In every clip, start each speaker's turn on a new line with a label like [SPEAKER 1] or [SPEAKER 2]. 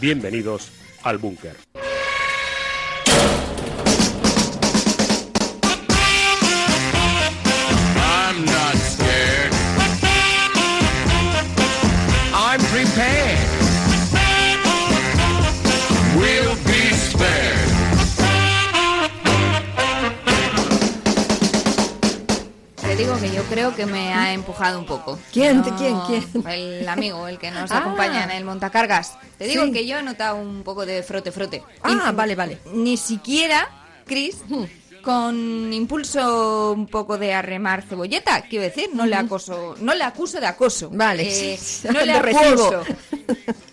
[SPEAKER 1] Bienvenidos al búnker.
[SPEAKER 2] Yo creo que me ha empujado un poco.
[SPEAKER 3] ¿Quién? ¿Quién? ¿Quién?
[SPEAKER 2] El amigo, el que nos
[SPEAKER 3] Ah.
[SPEAKER 2] acompaña en el montacargas. Te digo
[SPEAKER 3] Sí.
[SPEAKER 2] que yo he notado un poco de frote, frote.
[SPEAKER 3] Ah,
[SPEAKER 2] Y-
[SPEAKER 3] vale, vale.
[SPEAKER 2] Ni siquiera, Chris, con impulso un poco de arremar cebolleta, quiero decir, no le acoso, no le acuso de acoso.
[SPEAKER 3] Vale.
[SPEAKER 2] Eh, no le acuso.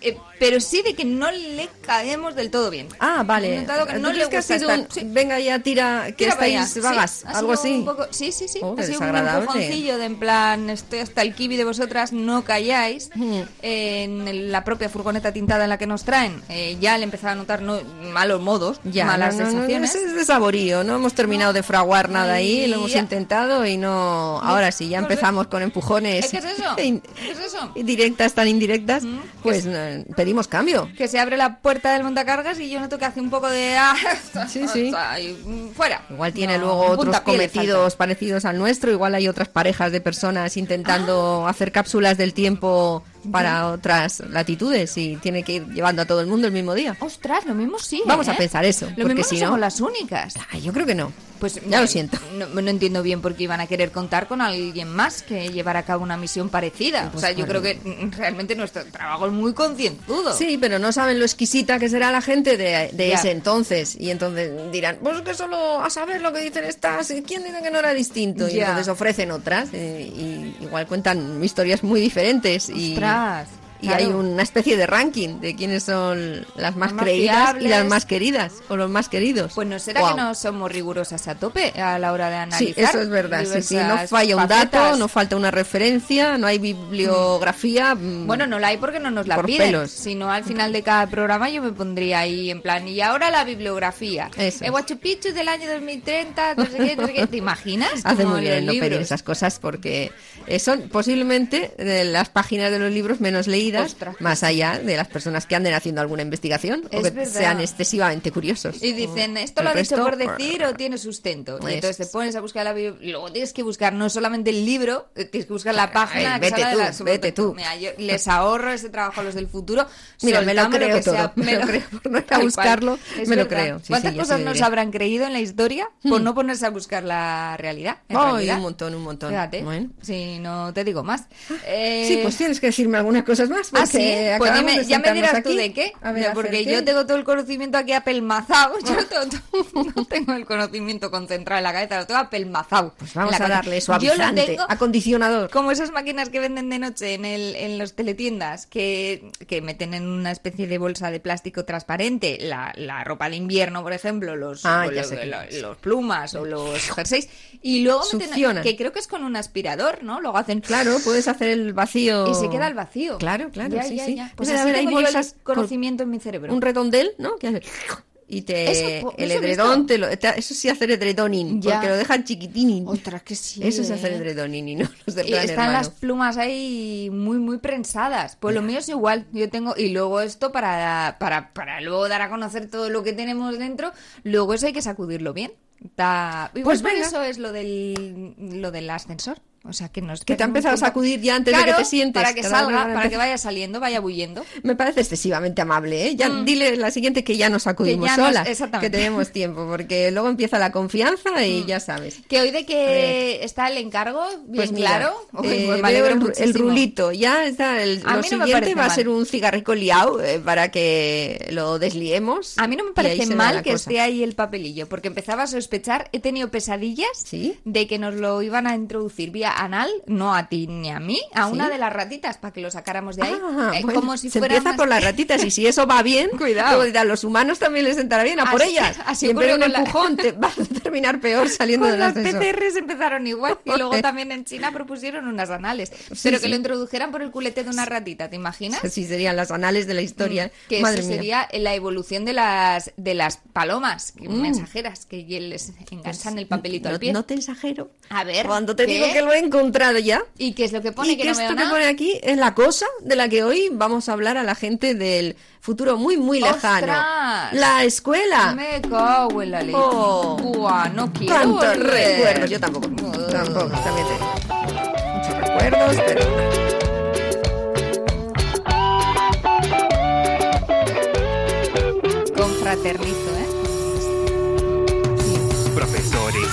[SPEAKER 2] Eh, pero sí de que no le caemos del todo bien.
[SPEAKER 3] Ah, vale.
[SPEAKER 2] He notado que no
[SPEAKER 3] ¿Tú
[SPEAKER 2] le
[SPEAKER 3] que
[SPEAKER 2] gusta estar-
[SPEAKER 3] un-
[SPEAKER 2] sí.
[SPEAKER 3] Venga ya, tira, que
[SPEAKER 2] Tira
[SPEAKER 3] estáis vagas,
[SPEAKER 2] Sí,
[SPEAKER 3] algo así.
[SPEAKER 2] poco- sí, sí, sí.
[SPEAKER 3] Oh,
[SPEAKER 2] ha sido un empujoncillo de en plan, estoy hasta el kiwi de vosotras, no calláis.
[SPEAKER 3] Mm.
[SPEAKER 2] En el- la propia furgoneta tintada en la que nos traen, eh, ya le empezaba a notar no, malos modos,
[SPEAKER 3] Ya,
[SPEAKER 2] malas
[SPEAKER 3] no, no,
[SPEAKER 2] sensaciones.
[SPEAKER 3] es de saborío, no hemos terminado de fraguar nada ahí, lo hemos
[SPEAKER 2] Ya.
[SPEAKER 3] intentado y no... Ahora sí, ya empezamos con empujones.
[SPEAKER 2] ¿Eh, ¿Qué es eso? ¿Qué es eso?
[SPEAKER 3] Directas, tan indirectas,
[SPEAKER 2] Mm,
[SPEAKER 3] pues eh, pedimos cambio.
[SPEAKER 2] Que se abre la puerta del montacargas y yo noto que hace un poco de... ah,
[SPEAKER 3] Sí, sí.
[SPEAKER 2] y, fuera.
[SPEAKER 3] Igual tiene
[SPEAKER 2] No,
[SPEAKER 3] luego otros cometidos parecidos al nuestro, igual hay otras parejas de personas intentando hacer cápsulas del tiempo para otras latitudes y tiene que ir llevando a todo el mundo el mismo día.
[SPEAKER 2] Ostras, lo mismo sí.
[SPEAKER 3] Vamos a
[SPEAKER 2] ¿eh?
[SPEAKER 3] pensar eso,
[SPEAKER 2] Lo
[SPEAKER 3] porque
[SPEAKER 2] mismo
[SPEAKER 3] si
[SPEAKER 2] no
[SPEAKER 3] no-
[SPEAKER 2] somos las únicas.
[SPEAKER 3] Ah, yo creo que no.
[SPEAKER 2] Pues
[SPEAKER 3] Ya lo siento.
[SPEAKER 2] No, no entiendo bien por qué iban a querer contar con alguien más que llevar a cabo una misión parecida.
[SPEAKER 3] Pues
[SPEAKER 2] o sea, yo creo que realmente nuestro trabajo es muy concienzudo.
[SPEAKER 3] Sí, pero no saben lo exquisita que será la gente de, ese entonces. Y entonces dirán, pues que solo a saber lo que dicen estas, ¿quién dice que no era distinto? Y
[SPEAKER 2] Ya.
[SPEAKER 3] entonces ofrecen otras eh, y igual cuentan historias muy diferentes. Y,
[SPEAKER 2] Ostras,
[SPEAKER 3] y
[SPEAKER 2] claro.
[SPEAKER 3] hay una especie de ranking de quiénes son las más creídas y las más queridas o los más queridos.
[SPEAKER 2] Pues no será que no somos rigurosas a tope a la hora de
[SPEAKER 3] Sí,
[SPEAKER 2] analizar.
[SPEAKER 3] eso es verdad. Sí, sí, no falla un dato, no falta una referencia, no hay bibliografía. mm,
[SPEAKER 2] Bueno, no la hay porque no nos la
[SPEAKER 3] Por
[SPEAKER 2] piden.
[SPEAKER 3] pelos.
[SPEAKER 2] Si no, al final de cada programa yo me pondría ahí en plan, y ahora la bibliografía.
[SPEAKER 3] Eso.
[SPEAKER 2] El Machu Picchu del año 2030, no sé qué, no sé qué. ¿Te imaginas?
[SPEAKER 3] Hace muy bien no pedir esas cosas porque eh, son posiblemente las páginas de los libros menos leídas,
[SPEAKER 2] Ostras.
[SPEAKER 3] más allá de las personas que anden haciendo alguna investigación o que
[SPEAKER 2] verdad.
[SPEAKER 3] sean excesivamente curiosos.
[SPEAKER 2] Y dicen, ¿esto lo ha dicho por decir o tiene sustento? Y
[SPEAKER 3] Eso
[SPEAKER 2] entonces te
[SPEAKER 3] es.
[SPEAKER 2] pones a buscar la biblia y luego tienes que buscar no solamente el libro, eh, tienes que buscar la página
[SPEAKER 3] Ay,
[SPEAKER 2] que
[SPEAKER 3] vete
[SPEAKER 2] salga de
[SPEAKER 3] tú,
[SPEAKER 2] la-
[SPEAKER 3] vete tú.
[SPEAKER 2] Mira, yo les ahorro ese trabajo a los del futuro.
[SPEAKER 3] Mira, me lo creo
[SPEAKER 2] que sea-
[SPEAKER 3] todo, me lo creo, por no ir a buscarlo,
[SPEAKER 2] Es
[SPEAKER 3] me lo creo, sí,
[SPEAKER 2] ¿Cuántas
[SPEAKER 3] sí,
[SPEAKER 2] cosas nos habrán creído en la historia por no ponerse a buscar la realidad? En realidad.
[SPEAKER 3] un montón, un montón.
[SPEAKER 2] Fíjate,
[SPEAKER 3] Bueno.
[SPEAKER 2] si no te digo más. Eh,
[SPEAKER 3] Sí, pues tienes que decirme algunas cosas más.
[SPEAKER 2] Ah, sí, pues
[SPEAKER 3] acabamos
[SPEAKER 2] dime,
[SPEAKER 3] de
[SPEAKER 2] ya me dirás tú de qué.
[SPEAKER 3] A ver,
[SPEAKER 2] porque yo
[SPEAKER 3] qué.
[SPEAKER 2] tengo todo el conocimiento aquí apelmazado. Yo no tengo, no tengo el conocimiento concentrado en la cabeza, lo tengo apelmazado.
[SPEAKER 3] Pues vamos a darle
[SPEAKER 2] Yo lo
[SPEAKER 3] suavizante,
[SPEAKER 2] tengo
[SPEAKER 3] acondicionador.
[SPEAKER 2] como esas máquinas que venden de noche en, el, en los teletiendas que, que meten en una especie de bolsa de plástico transparente la, la ropa de invierno, por ejemplo, los,
[SPEAKER 3] Ah,
[SPEAKER 2] o
[SPEAKER 3] ya
[SPEAKER 2] lo-
[SPEAKER 3] sé qué
[SPEAKER 2] lo-
[SPEAKER 3] es.
[SPEAKER 2] los plumas o los jerseys, y luego meten, que creo que es con un aspirador, ¿no? Luego hacen
[SPEAKER 3] Claro, puedes hacer el vacío.
[SPEAKER 2] y se queda al vacío.
[SPEAKER 3] Claro, claro,
[SPEAKER 2] Ya,
[SPEAKER 3] sí,
[SPEAKER 2] ya,
[SPEAKER 3] sí.
[SPEAKER 2] ya. Pues tengo yo el
[SPEAKER 3] bolsas con
[SPEAKER 2] conocimiento en mi cerebro.
[SPEAKER 3] un redondel, ¿no? Que hace y te
[SPEAKER 2] Eso, pues,
[SPEAKER 3] el edredón te lo, te- eso sí hacer edredoning,
[SPEAKER 2] Ya.
[SPEAKER 3] porque lo dejan chiquitinin.
[SPEAKER 2] Ostras, que sí.
[SPEAKER 3] eso es
[SPEAKER 2] ¿eh?
[SPEAKER 3] hacer edredoning y no los de
[SPEAKER 2] Y
[SPEAKER 3] plan
[SPEAKER 2] están
[SPEAKER 3] hermano.
[SPEAKER 2] las plumas ahí muy, muy prensadas. Pues lo mío es igual. Yo tengo. Y luego esto para, para, para luego dar a conocer todo lo que tenemos dentro. Luego eso hay que sacudirlo bien. Igual
[SPEAKER 3] Pues
[SPEAKER 2] por eso es lo del, lo del ascensor. O sea, que nos
[SPEAKER 3] Que te ha empezado a sacudir ya antes de que te sientes.
[SPEAKER 2] Para que salga, para que vaya saliendo, vaya bulliendo.
[SPEAKER 3] Me parece excesivamente amable, ¿eh? Ya dile la siguiente que ya nos sacudimos
[SPEAKER 2] Mm. Que ya nos-
[SPEAKER 3] solas,
[SPEAKER 2] exactamente.
[SPEAKER 3] que tenemos tiempo, porque luego empieza la confianza y
[SPEAKER 2] Mm.
[SPEAKER 3] ya sabes.
[SPEAKER 2] Que hoy de que está el encargo, bien
[SPEAKER 3] Pues
[SPEAKER 2] claro.
[SPEAKER 3] Eh,
[SPEAKER 2] pues
[SPEAKER 3] el, el rulito, ya está. El,
[SPEAKER 2] A
[SPEAKER 3] lo
[SPEAKER 2] mí no
[SPEAKER 3] siguiente va a ser un cigarrico liado eh, para que lo desliemos.
[SPEAKER 2] A mí no me parece mal que
[SPEAKER 3] cosa.
[SPEAKER 2] esté ahí el papelillo, porque empezaba a sospechar, he tenido pesadillas
[SPEAKER 3] ¿Sí?
[SPEAKER 2] de que nos lo iban a introducir vía anal, no a ti ni a mí, a una
[SPEAKER 3] ¿Sí?
[SPEAKER 2] de las ratitas para que lo sacáramos de ahí.
[SPEAKER 3] Ah,
[SPEAKER 2] Eh,
[SPEAKER 3] bueno,
[SPEAKER 2] como si
[SPEAKER 3] se
[SPEAKER 2] fuera
[SPEAKER 3] empieza
[SPEAKER 2] más-
[SPEAKER 3] por las ratitas y si eso va bien,
[SPEAKER 2] Cuidado.
[SPEAKER 3] a los humanos también les sentará bien, a por
[SPEAKER 2] Así-
[SPEAKER 3] ellas.
[SPEAKER 2] así
[SPEAKER 3] Siempre un
[SPEAKER 2] con la-
[SPEAKER 3] empujón te vas a terminar peor saliendo del
[SPEAKER 2] las. PCRs empezaron igual y luego también en China propusieron unas anales.
[SPEAKER 3] Sí,
[SPEAKER 2] pero que
[SPEAKER 3] sí.
[SPEAKER 2] lo introdujeran por el culete de una ratita, ¿te imaginas?
[SPEAKER 3] Así serían las anales de la historia.
[SPEAKER 2] Mm, Que
[SPEAKER 3] Madre
[SPEAKER 2] eso
[SPEAKER 3] mía.
[SPEAKER 2] sería la evolución de las de las palomas que-
[SPEAKER 3] Mm.
[SPEAKER 2] mensajeras que les enganchan el papelito
[SPEAKER 3] no,
[SPEAKER 2] al pie.
[SPEAKER 3] no te exagero.
[SPEAKER 2] A ver,
[SPEAKER 3] Cuando te
[SPEAKER 2] ¿qué?
[SPEAKER 3] digo que lo he encontrado ya.
[SPEAKER 2] ¿Y qué es lo que pone?
[SPEAKER 3] y
[SPEAKER 2] que
[SPEAKER 3] que
[SPEAKER 2] no
[SPEAKER 3] esto
[SPEAKER 2] veo
[SPEAKER 3] que
[SPEAKER 2] nada.
[SPEAKER 3] pone aquí es la cosa de la que hoy vamos a hablar a la gente del futuro muy, muy lejano.
[SPEAKER 2] ¡Ostras!
[SPEAKER 3] La escuela.
[SPEAKER 2] Me cago en la ley.
[SPEAKER 3] Oh.
[SPEAKER 2] Buah, no quiero
[SPEAKER 3] Tantos recuerdos. Yo tampoco.
[SPEAKER 2] Uh.
[SPEAKER 3] Tampoco, también te digo. Muchos recuerdos, pero...
[SPEAKER 2] Confraternizo,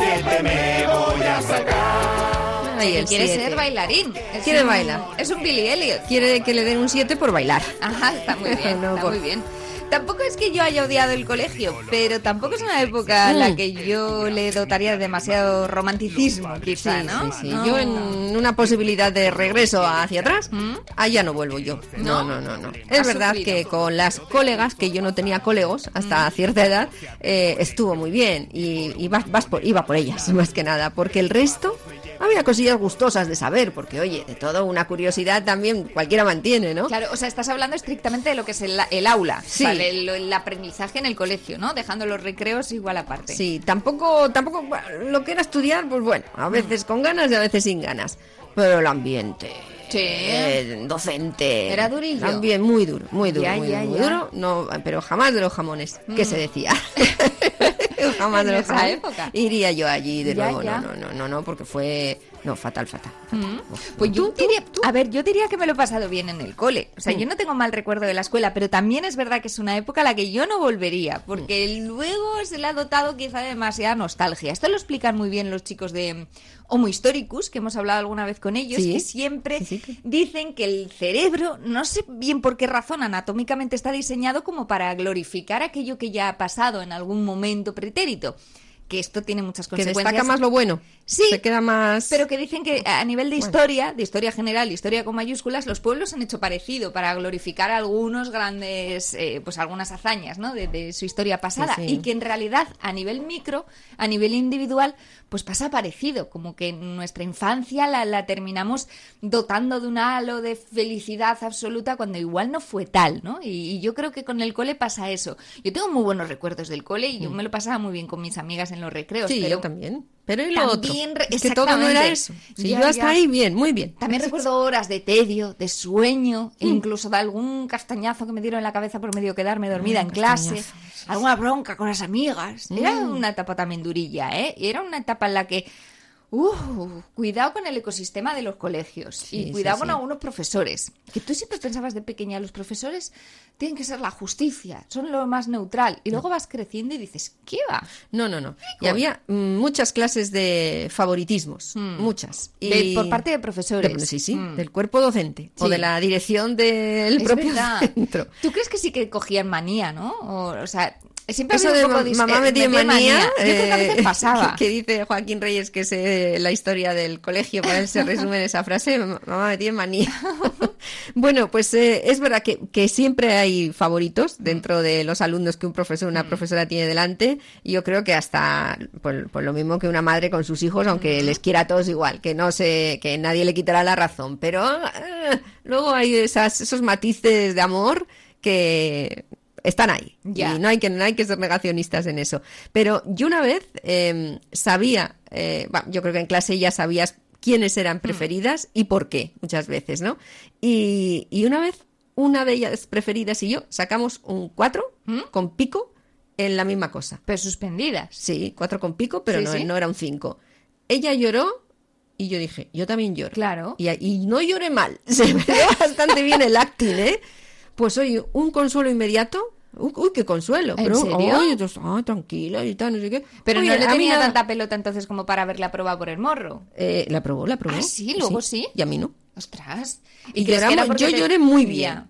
[SPEAKER 4] Nunca un siete me voy a sacar.
[SPEAKER 3] Ay, el
[SPEAKER 2] quiere
[SPEAKER 3] siete.
[SPEAKER 2] ser bailarín. Es
[SPEAKER 3] Quiere
[SPEAKER 2] un-
[SPEAKER 3] bailar.
[SPEAKER 2] Es un Billy Elliot.
[SPEAKER 3] Quiere que le den un 7 por bailar.
[SPEAKER 2] Ajá, está muy bien,
[SPEAKER 3] No,
[SPEAKER 2] está
[SPEAKER 3] por-
[SPEAKER 2] muy bien. Tampoco es que yo haya odiado el colegio, pero tampoco es una época en la
[SPEAKER 3] Mm.
[SPEAKER 2] que yo le dotaría de demasiado romanticismo, quizá,
[SPEAKER 3] Sí,
[SPEAKER 2] ¿no?
[SPEAKER 3] sí, sí.
[SPEAKER 2] No.
[SPEAKER 3] Yo en una posibilidad de regreso hacia atrás,
[SPEAKER 2] ¿Mm?
[SPEAKER 3] allá no vuelvo yo. No, no, no, no. Es verdad
[SPEAKER 2] sufrido.
[SPEAKER 3] que con las colegas, que yo no tenía colegos hasta cierta edad, eh, estuvo muy bien y, y vas, vas por, iba por ellas, más que nada, porque el resto había cosillas gustosas de saber, porque oye, de todo una curiosidad también cualquiera mantiene, ¿no?
[SPEAKER 2] Claro, o sea, estás hablando estrictamente de lo que es el, el aula,
[SPEAKER 3] Sí.
[SPEAKER 2] el, el aprendizaje en el colegio, ¿no? Dejando los recreos igual aparte.
[SPEAKER 3] Sí, tampoco, tampoco lo que era estudiar, pues bueno, a veces con ganas y a veces sin ganas. Pero el ambiente.
[SPEAKER 2] Sí.
[SPEAKER 3] eh, docente.
[SPEAKER 2] Era durillo.
[SPEAKER 3] También muy duro, muy duro,
[SPEAKER 2] Ya,
[SPEAKER 3] muy,
[SPEAKER 2] ya,
[SPEAKER 3] duro, muy
[SPEAKER 2] ya.
[SPEAKER 3] duro. No, pero jamás de los jamones, que se decía. jamás de
[SPEAKER 2] En esa época.
[SPEAKER 3] Iría yo allí de
[SPEAKER 2] Ya,
[SPEAKER 3] nuevo.
[SPEAKER 2] ya.
[SPEAKER 3] No, no, no, no, no, porque fue. No, fatal, fatal. fatal. Uf,
[SPEAKER 2] Pues yo
[SPEAKER 3] ¿tú,
[SPEAKER 2] diría, a ver, yo diría que me lo he pasado bien en el cole. O sea,
[SPEAKER 3] Mm.
[SPEAKER 2] yo no tengo mal recuerdo de la escuela, pero también es verdad que es una época a la que yo no volvería, porque
[SPEAKER 3] Mm.
[SPEAKER 2] luego se le ha dotado quizá de demasiada nostalgia. Esto lo explican muy bien los chicos de Homo Historicus, que hemos hablado alguna vez con ellos,
[SPEAKER 3] Sí.
[SPEAKER 2] que siempre
[SPEAKER 3] Sí, sí, que-
[SPEAKER 2] dicen que el cerebro, no sé bien por qué razón anatómicamente está diseñado como para glorificar aquello que ya ha pasado en algún momento pretérito. Que esto tiene muchas
[SPEAKER 3] Que
[SPEAKER 2] consecuencias.
[SPEAKER 3] destaca más lo bueno.
[SPEAKER 2] Sí,
[SPEAKER 3] Se queda más.
[SPEAKER 2] Pero que dicen que a nivel de historia, de historia general, historia con mayúsculas, los pueblos han hecho parecido para glorificar algunos grandes, eh, pues algunas hazañas, ¿no? De, de su historia pasada.
[SPEAKER 3] Sí, sí.
[SPEAKER 2] Y que en realidad, a nivel micro, a nivel individual, pues pasa parecido. Como que nuestra infancia la, la terminamos dotando de un halo de felicidad absoluta cuando igual no fue tal, ¿no? Y, y yo creo que con el cole pasa eso. Yo tengo muy buenos recuerdos del cole y yo me lo pasaba muy bien con mis amigas en los recreos.
[SPEAKER 3] Mm. Sí,
[SPEAKER 2] pero
[SPEAKER 3] yo también. Pero y lo otro.
[SPEAKER 2] También
[SPEAKER 3] Es que todo no era eso. Si
[SPEAKER 2] Ya,
[SPEAKER 3] yo hasta
[SPEAKER 2] ya.
[SPEAKER 3] ahí, bien, muy bien.
[SPEAKER 2] También recuerdo horas de tedio, de sueño, e incluso de algún castañazo que me dieron en la cabeza por medio quedarme dormida
[SPEAKER 3] Ah,
[SPEAKER 2] en clase, alguna bronca con las amigas. Era
[SPEAKER 3] Mm.
[SPEAKER 2] una etapa también durilla, ¿eh? Y era una etapa en la que, uh, cuidado con el ecosistema de los colegios
[SPEAKER 3] Sí,
[SPEAKER 2] y
[SPEAKER 3] sí,
[SPEAKER 2] cuidado con algunos profesores. Que tú siempre pensabas de pequeña, los profesores tienen que ser la justicia, son lo más neutral. Y luego vas creciendo y dices, ¿qué va?
[SPEAKER 3] No, no, no. Y había mm, muchas clases de favoritismos, muchas.
[SPEAKER 2] Hmm. De-
[SPEAKER 3] Y-
[SPEAKER 2] por parte de profesores.
[SPEAKER 3] de- sí, sí,
[SPEAKER 2] Mm.
[SPEAKER 3] del cuerpo docente o de la dirección del
[SPEAKER 2] Es
[SPEAKER 3] propio
[SPEAKER 2] verdad.
[SPEAKER 3] centro.
[SPEAKER 2] ¿Tú crees que sí que cogían manía, no? O, o sea, siempre
[SPEAKER 3] Eso de
[SPEAKER 2] un poco
[SPEAKER 3] ma-
[SPEAKER 2] de
[SPEAKER 3] mamá me tiene manía,
[SPEAKER 2] Yo creo que a veces
[SPEAKER 3] eh,
[SPEAKER 2] pasaba.
[SPEAKER 3] que dice Joaquín Reyes que es eh, la historia del colegio, para él se resume en esa frase, "Ma- mamá me tiene manía. bueno, pues eh, es verdad que, que siempre hay favoritos dentro de los alumnos que un profesor o una profesora tiene delante, y yo creo que hasta por, por lo mismo que una madre con sus hijos, aunque les quiera a todos igual, que no se, que nadie le quitará la razón, pero luego hay esas, esos matices de amor que están ahí
[SPEAKER 2] Ya.
[SPEAKER 3] y no hay que no hay que ser negacionistas en eso pero yo una vez eh, sabía eh, yo creo que en clase ya sabías quiénes eran
[SPEAKER 2] Mm.
[SPEAKER 3] preferidas y por qué muchas veces no y, y una vez una de ellas preferidas y yo sacamos un 4
[SPEAKER 2] ¿Mm?
[SPEAKER 3] con pico en la misma cosa.
[SPEAKER 2] Pero suspendidas.
[SPEAKER 3] Sí, cuatro con pico, pero
[SPEAKER 2] Sí,
[SPEAKER 3] no,
[SPEAKER 2] sí.
[SPEAKER 3] no era un cinco. Ella lloró y yo dije, yo también lloro.
[SPEAKER 2] Claro.
[SPEAKER 3] Y, y no lloré mal. Se me dio bastante bien el acting, ¿eh? Pues oye, un consuelo inmediato. Uy, qué consuelo.
[SPEAKER 2] ¿En
[SPEAKER 3] pero,
[SPEAKER 2] serio?
[SPEAKER 3] Ay, entonces, ah, tranquila y tal, no sé qué.
[SPEAKER 2] Pero
[SPEAKER 3] Oye,
[SPEAKER 2] no le tenía tanta pelota entonces como para haberla probado por el morro.
[SPEAKER 3] Eh, la probó, la probó.
[SPEAKER 2] Ah, sí, luego sí.
[SPEAKER 3] Y a mí no.
[SPEAKER 2] Ostras.
[SPEAKER 3] Y
[SPEAKER 2] que era porque
[SPEAKER 3] yo lloré muy bien.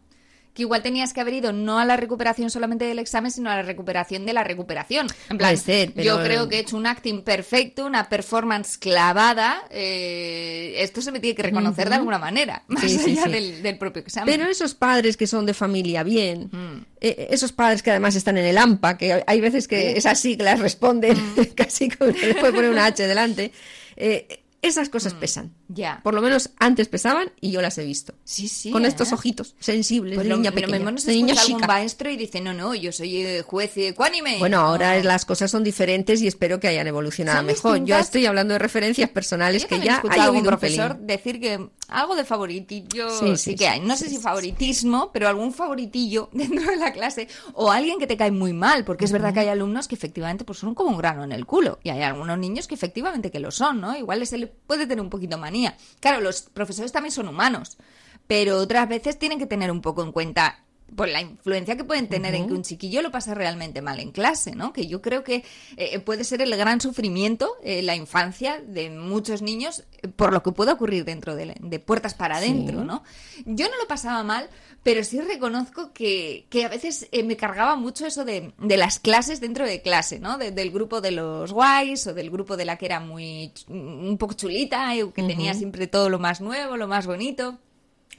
[SPEAKER 2] Que igual tenías que haber ido no a la recuperación solamente del examen, sino a la recuperación de la recuperación. En plan,
[SPEAKER 3] Puede ser, pero-
[SPEAKER 2] yo creo que he hecho un acting perfecto, una performance clavada. eh, esto se me tiene que reconocer de alguna manera, más
[SPEAKER 3] Sí,
[SPEAKER 2] allá
[SPEAKER 3] sí.
[SPEAKER 2] Del, del propio examen.
[SPEAKER 3] Pero esos padres que son de familia bien,
[SPEAKER 2] Mm.
[SPEAKER 3] eh, esos padres que además están en el AMPA, que hay veces que esas siglas responden
[SPEAKER 2] Mm.
[SPEAKER 3] casi como puede poner una H delante, eh, esas cosas pesan.
[SPEAKER 2] Ya.
[SPEAKER 3] Por lo menos antes pesaban y yo las he visto.
[SPEAKER 2] Sí, sí.
[SPEAKER 3] Con
[SPEAKER 2] ¿eh?
[SPEAKER 3] estos ojitos sensibles
[SPEAKER 2] Pues
[SPEAKER 3] de
[SPEAKER 2] lo,
[SPEAKER 3] niña
[SPEAKER 2] lo
[SPEAKER 3] pequeña,
[SPEAKER 2] mismo nos
[SPEAKER 3] de niña
[SPEAKER 2] escucha algún maestro y dice, no, no, yo soy eh, juez ecuánime.
[SPEAKER 3] Bueno, ahora
[SPEAKER 2] No.
[SPEAKER 3] las cosas son diferentes y espero que hayan evolucionado mejor. Yo estoy hablando de referencias personales
[SPEAKER 2] Yo
[SPEAKER 3] que ya hay
[SPEAKER 2] algún profesor
[SPEAKER 3] pelín.
[SPEAKER 2] decir que algo de favoritillo
[SPEAKER 3] Sí,
[SPEAKER 2] sí,
[SPEAKER 3] sí,
[SPEAKER 2] que
[SPEAKER 3] sí,
[SPEAKER 2] hay. No sé si favoritismo, pero algún favoritillo dentro de la clase o alguien que te cae muy mal, porque es verdad que hay alumnos que efectivamente pues son como un grano en el culo y hay algunos niños que efectivamente que lo son, ¿no? Igual se le puede tener un poquito manía. Claro, los profesores también son humanos, pero otras veces tienen que tener un poco en cuenta pues la influencia que pueden tener en que un chiquillo lo pase realmente mal en clase, ¿no? Que yo creo que eh, puede ser el gran sufrimiento, eh, la infancia de muchos niños, eh, por lo que puede ocurrir dentro de, de puertas para adentro, ¿no? Yo no lo pasaba mal, pero sí reconozco que, que a veces eh, me cargaba mucho eso de, de las clases dentro de clase, ¿no? De- del grupo de los guays o del grupo de la que era muy un poco chulita y que tenía siempre todo lo más nuevo, lo más bonito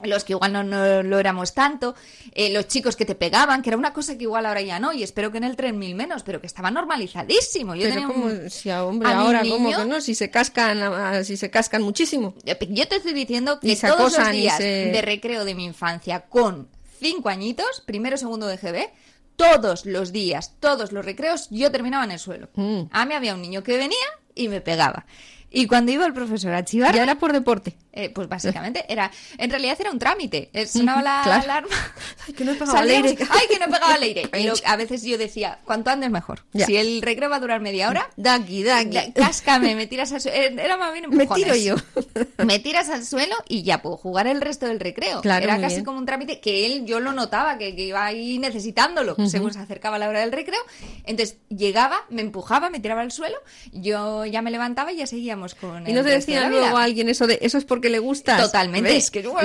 [SPEAKER 2] los que igual no, no lo éramos tanto, eh, los chicos que te pegaban, que era una cosa que igual ahora ya no, y espero que en el 3000 menos, pero que estaba normalizadísimo. Yo
[SPEAKER 3] Pero
[SPEAKER 2] tenía
[SPEAKER 3] como
[SPEAKER 2] un-
[SPEAKER 3] si a hombre
[SPEAKER 2] a
[SPEAKER 3] ahora
[SPEAKER 2] niño-
[SPEAKER 3] que no, si se cascan, si se cascan muchísimo.
[SPEAKER 2] Yo te estoy diciendo que todos los
[SPEAKER 3] acosan
[SPEAKER 2] días
[SPEAKER 3] se-
[SPEAKER 2] de recreo de mi infancia con cinco añitos, primero, segundo de GB, todos los días, todos los recreos, yo terminaba en el suelo.
[SPEAKER 3] Mm.
[SPEAKER 2] A mí había un niño que venía y me pegaba. Y cuando iba el profesor a chivar,
[SPEAKER 3] Ya era por deporte.
[SPEAKER 2] eh, pues básicamente era, en realidad era un trámite. Eh, Sonaba la
[SPEAKER 3] Claro.
[SPEAKER 2] alarma.
[SPEAKER 3] Ay, que no he pegado al aire.
[SPEAKER 2] Ay, que no he pegado al aire. Y lo- a veces yo decía, cuanto antes mejor.
[SPEAKER 3] Ya.
[SPEAKER 2] Si el recreo va a durar media hora,
[SPEAKER 3] Daki, daki.
[SPEAKER 2] cáscame, me tiras al suelo. Era más bien
[SPEAKER 3] Me
[SPEAKER 2] empujones.
[SPEAKER 3] tiro yo.
[SPEAKER 2] Me tiras al suelo y ya puedo jugar el resto del recreo.
[SPEAKER 3] Claro,
[SPEAKER 2] Era casi
[SPEAKER 3] bien.
[SPEAKER 2] como un trámite que él, yo lo notaba, que, que iba ahí necesitándolo según se acercaba la hora del recreo. Entonces llegaba, me empujaba, me tiraba al suelo, yo ya me levantaba y ya seguíamos con
[SPEAKER 3] Y no te
[SPEAKER 2] de
[SPEAKER 3] decían
[SPEAKER 2] vida.
[SPEAKER 3] luego a alguien eso de eso es porque le gustas.
[SPEAKER 2] Totalmente.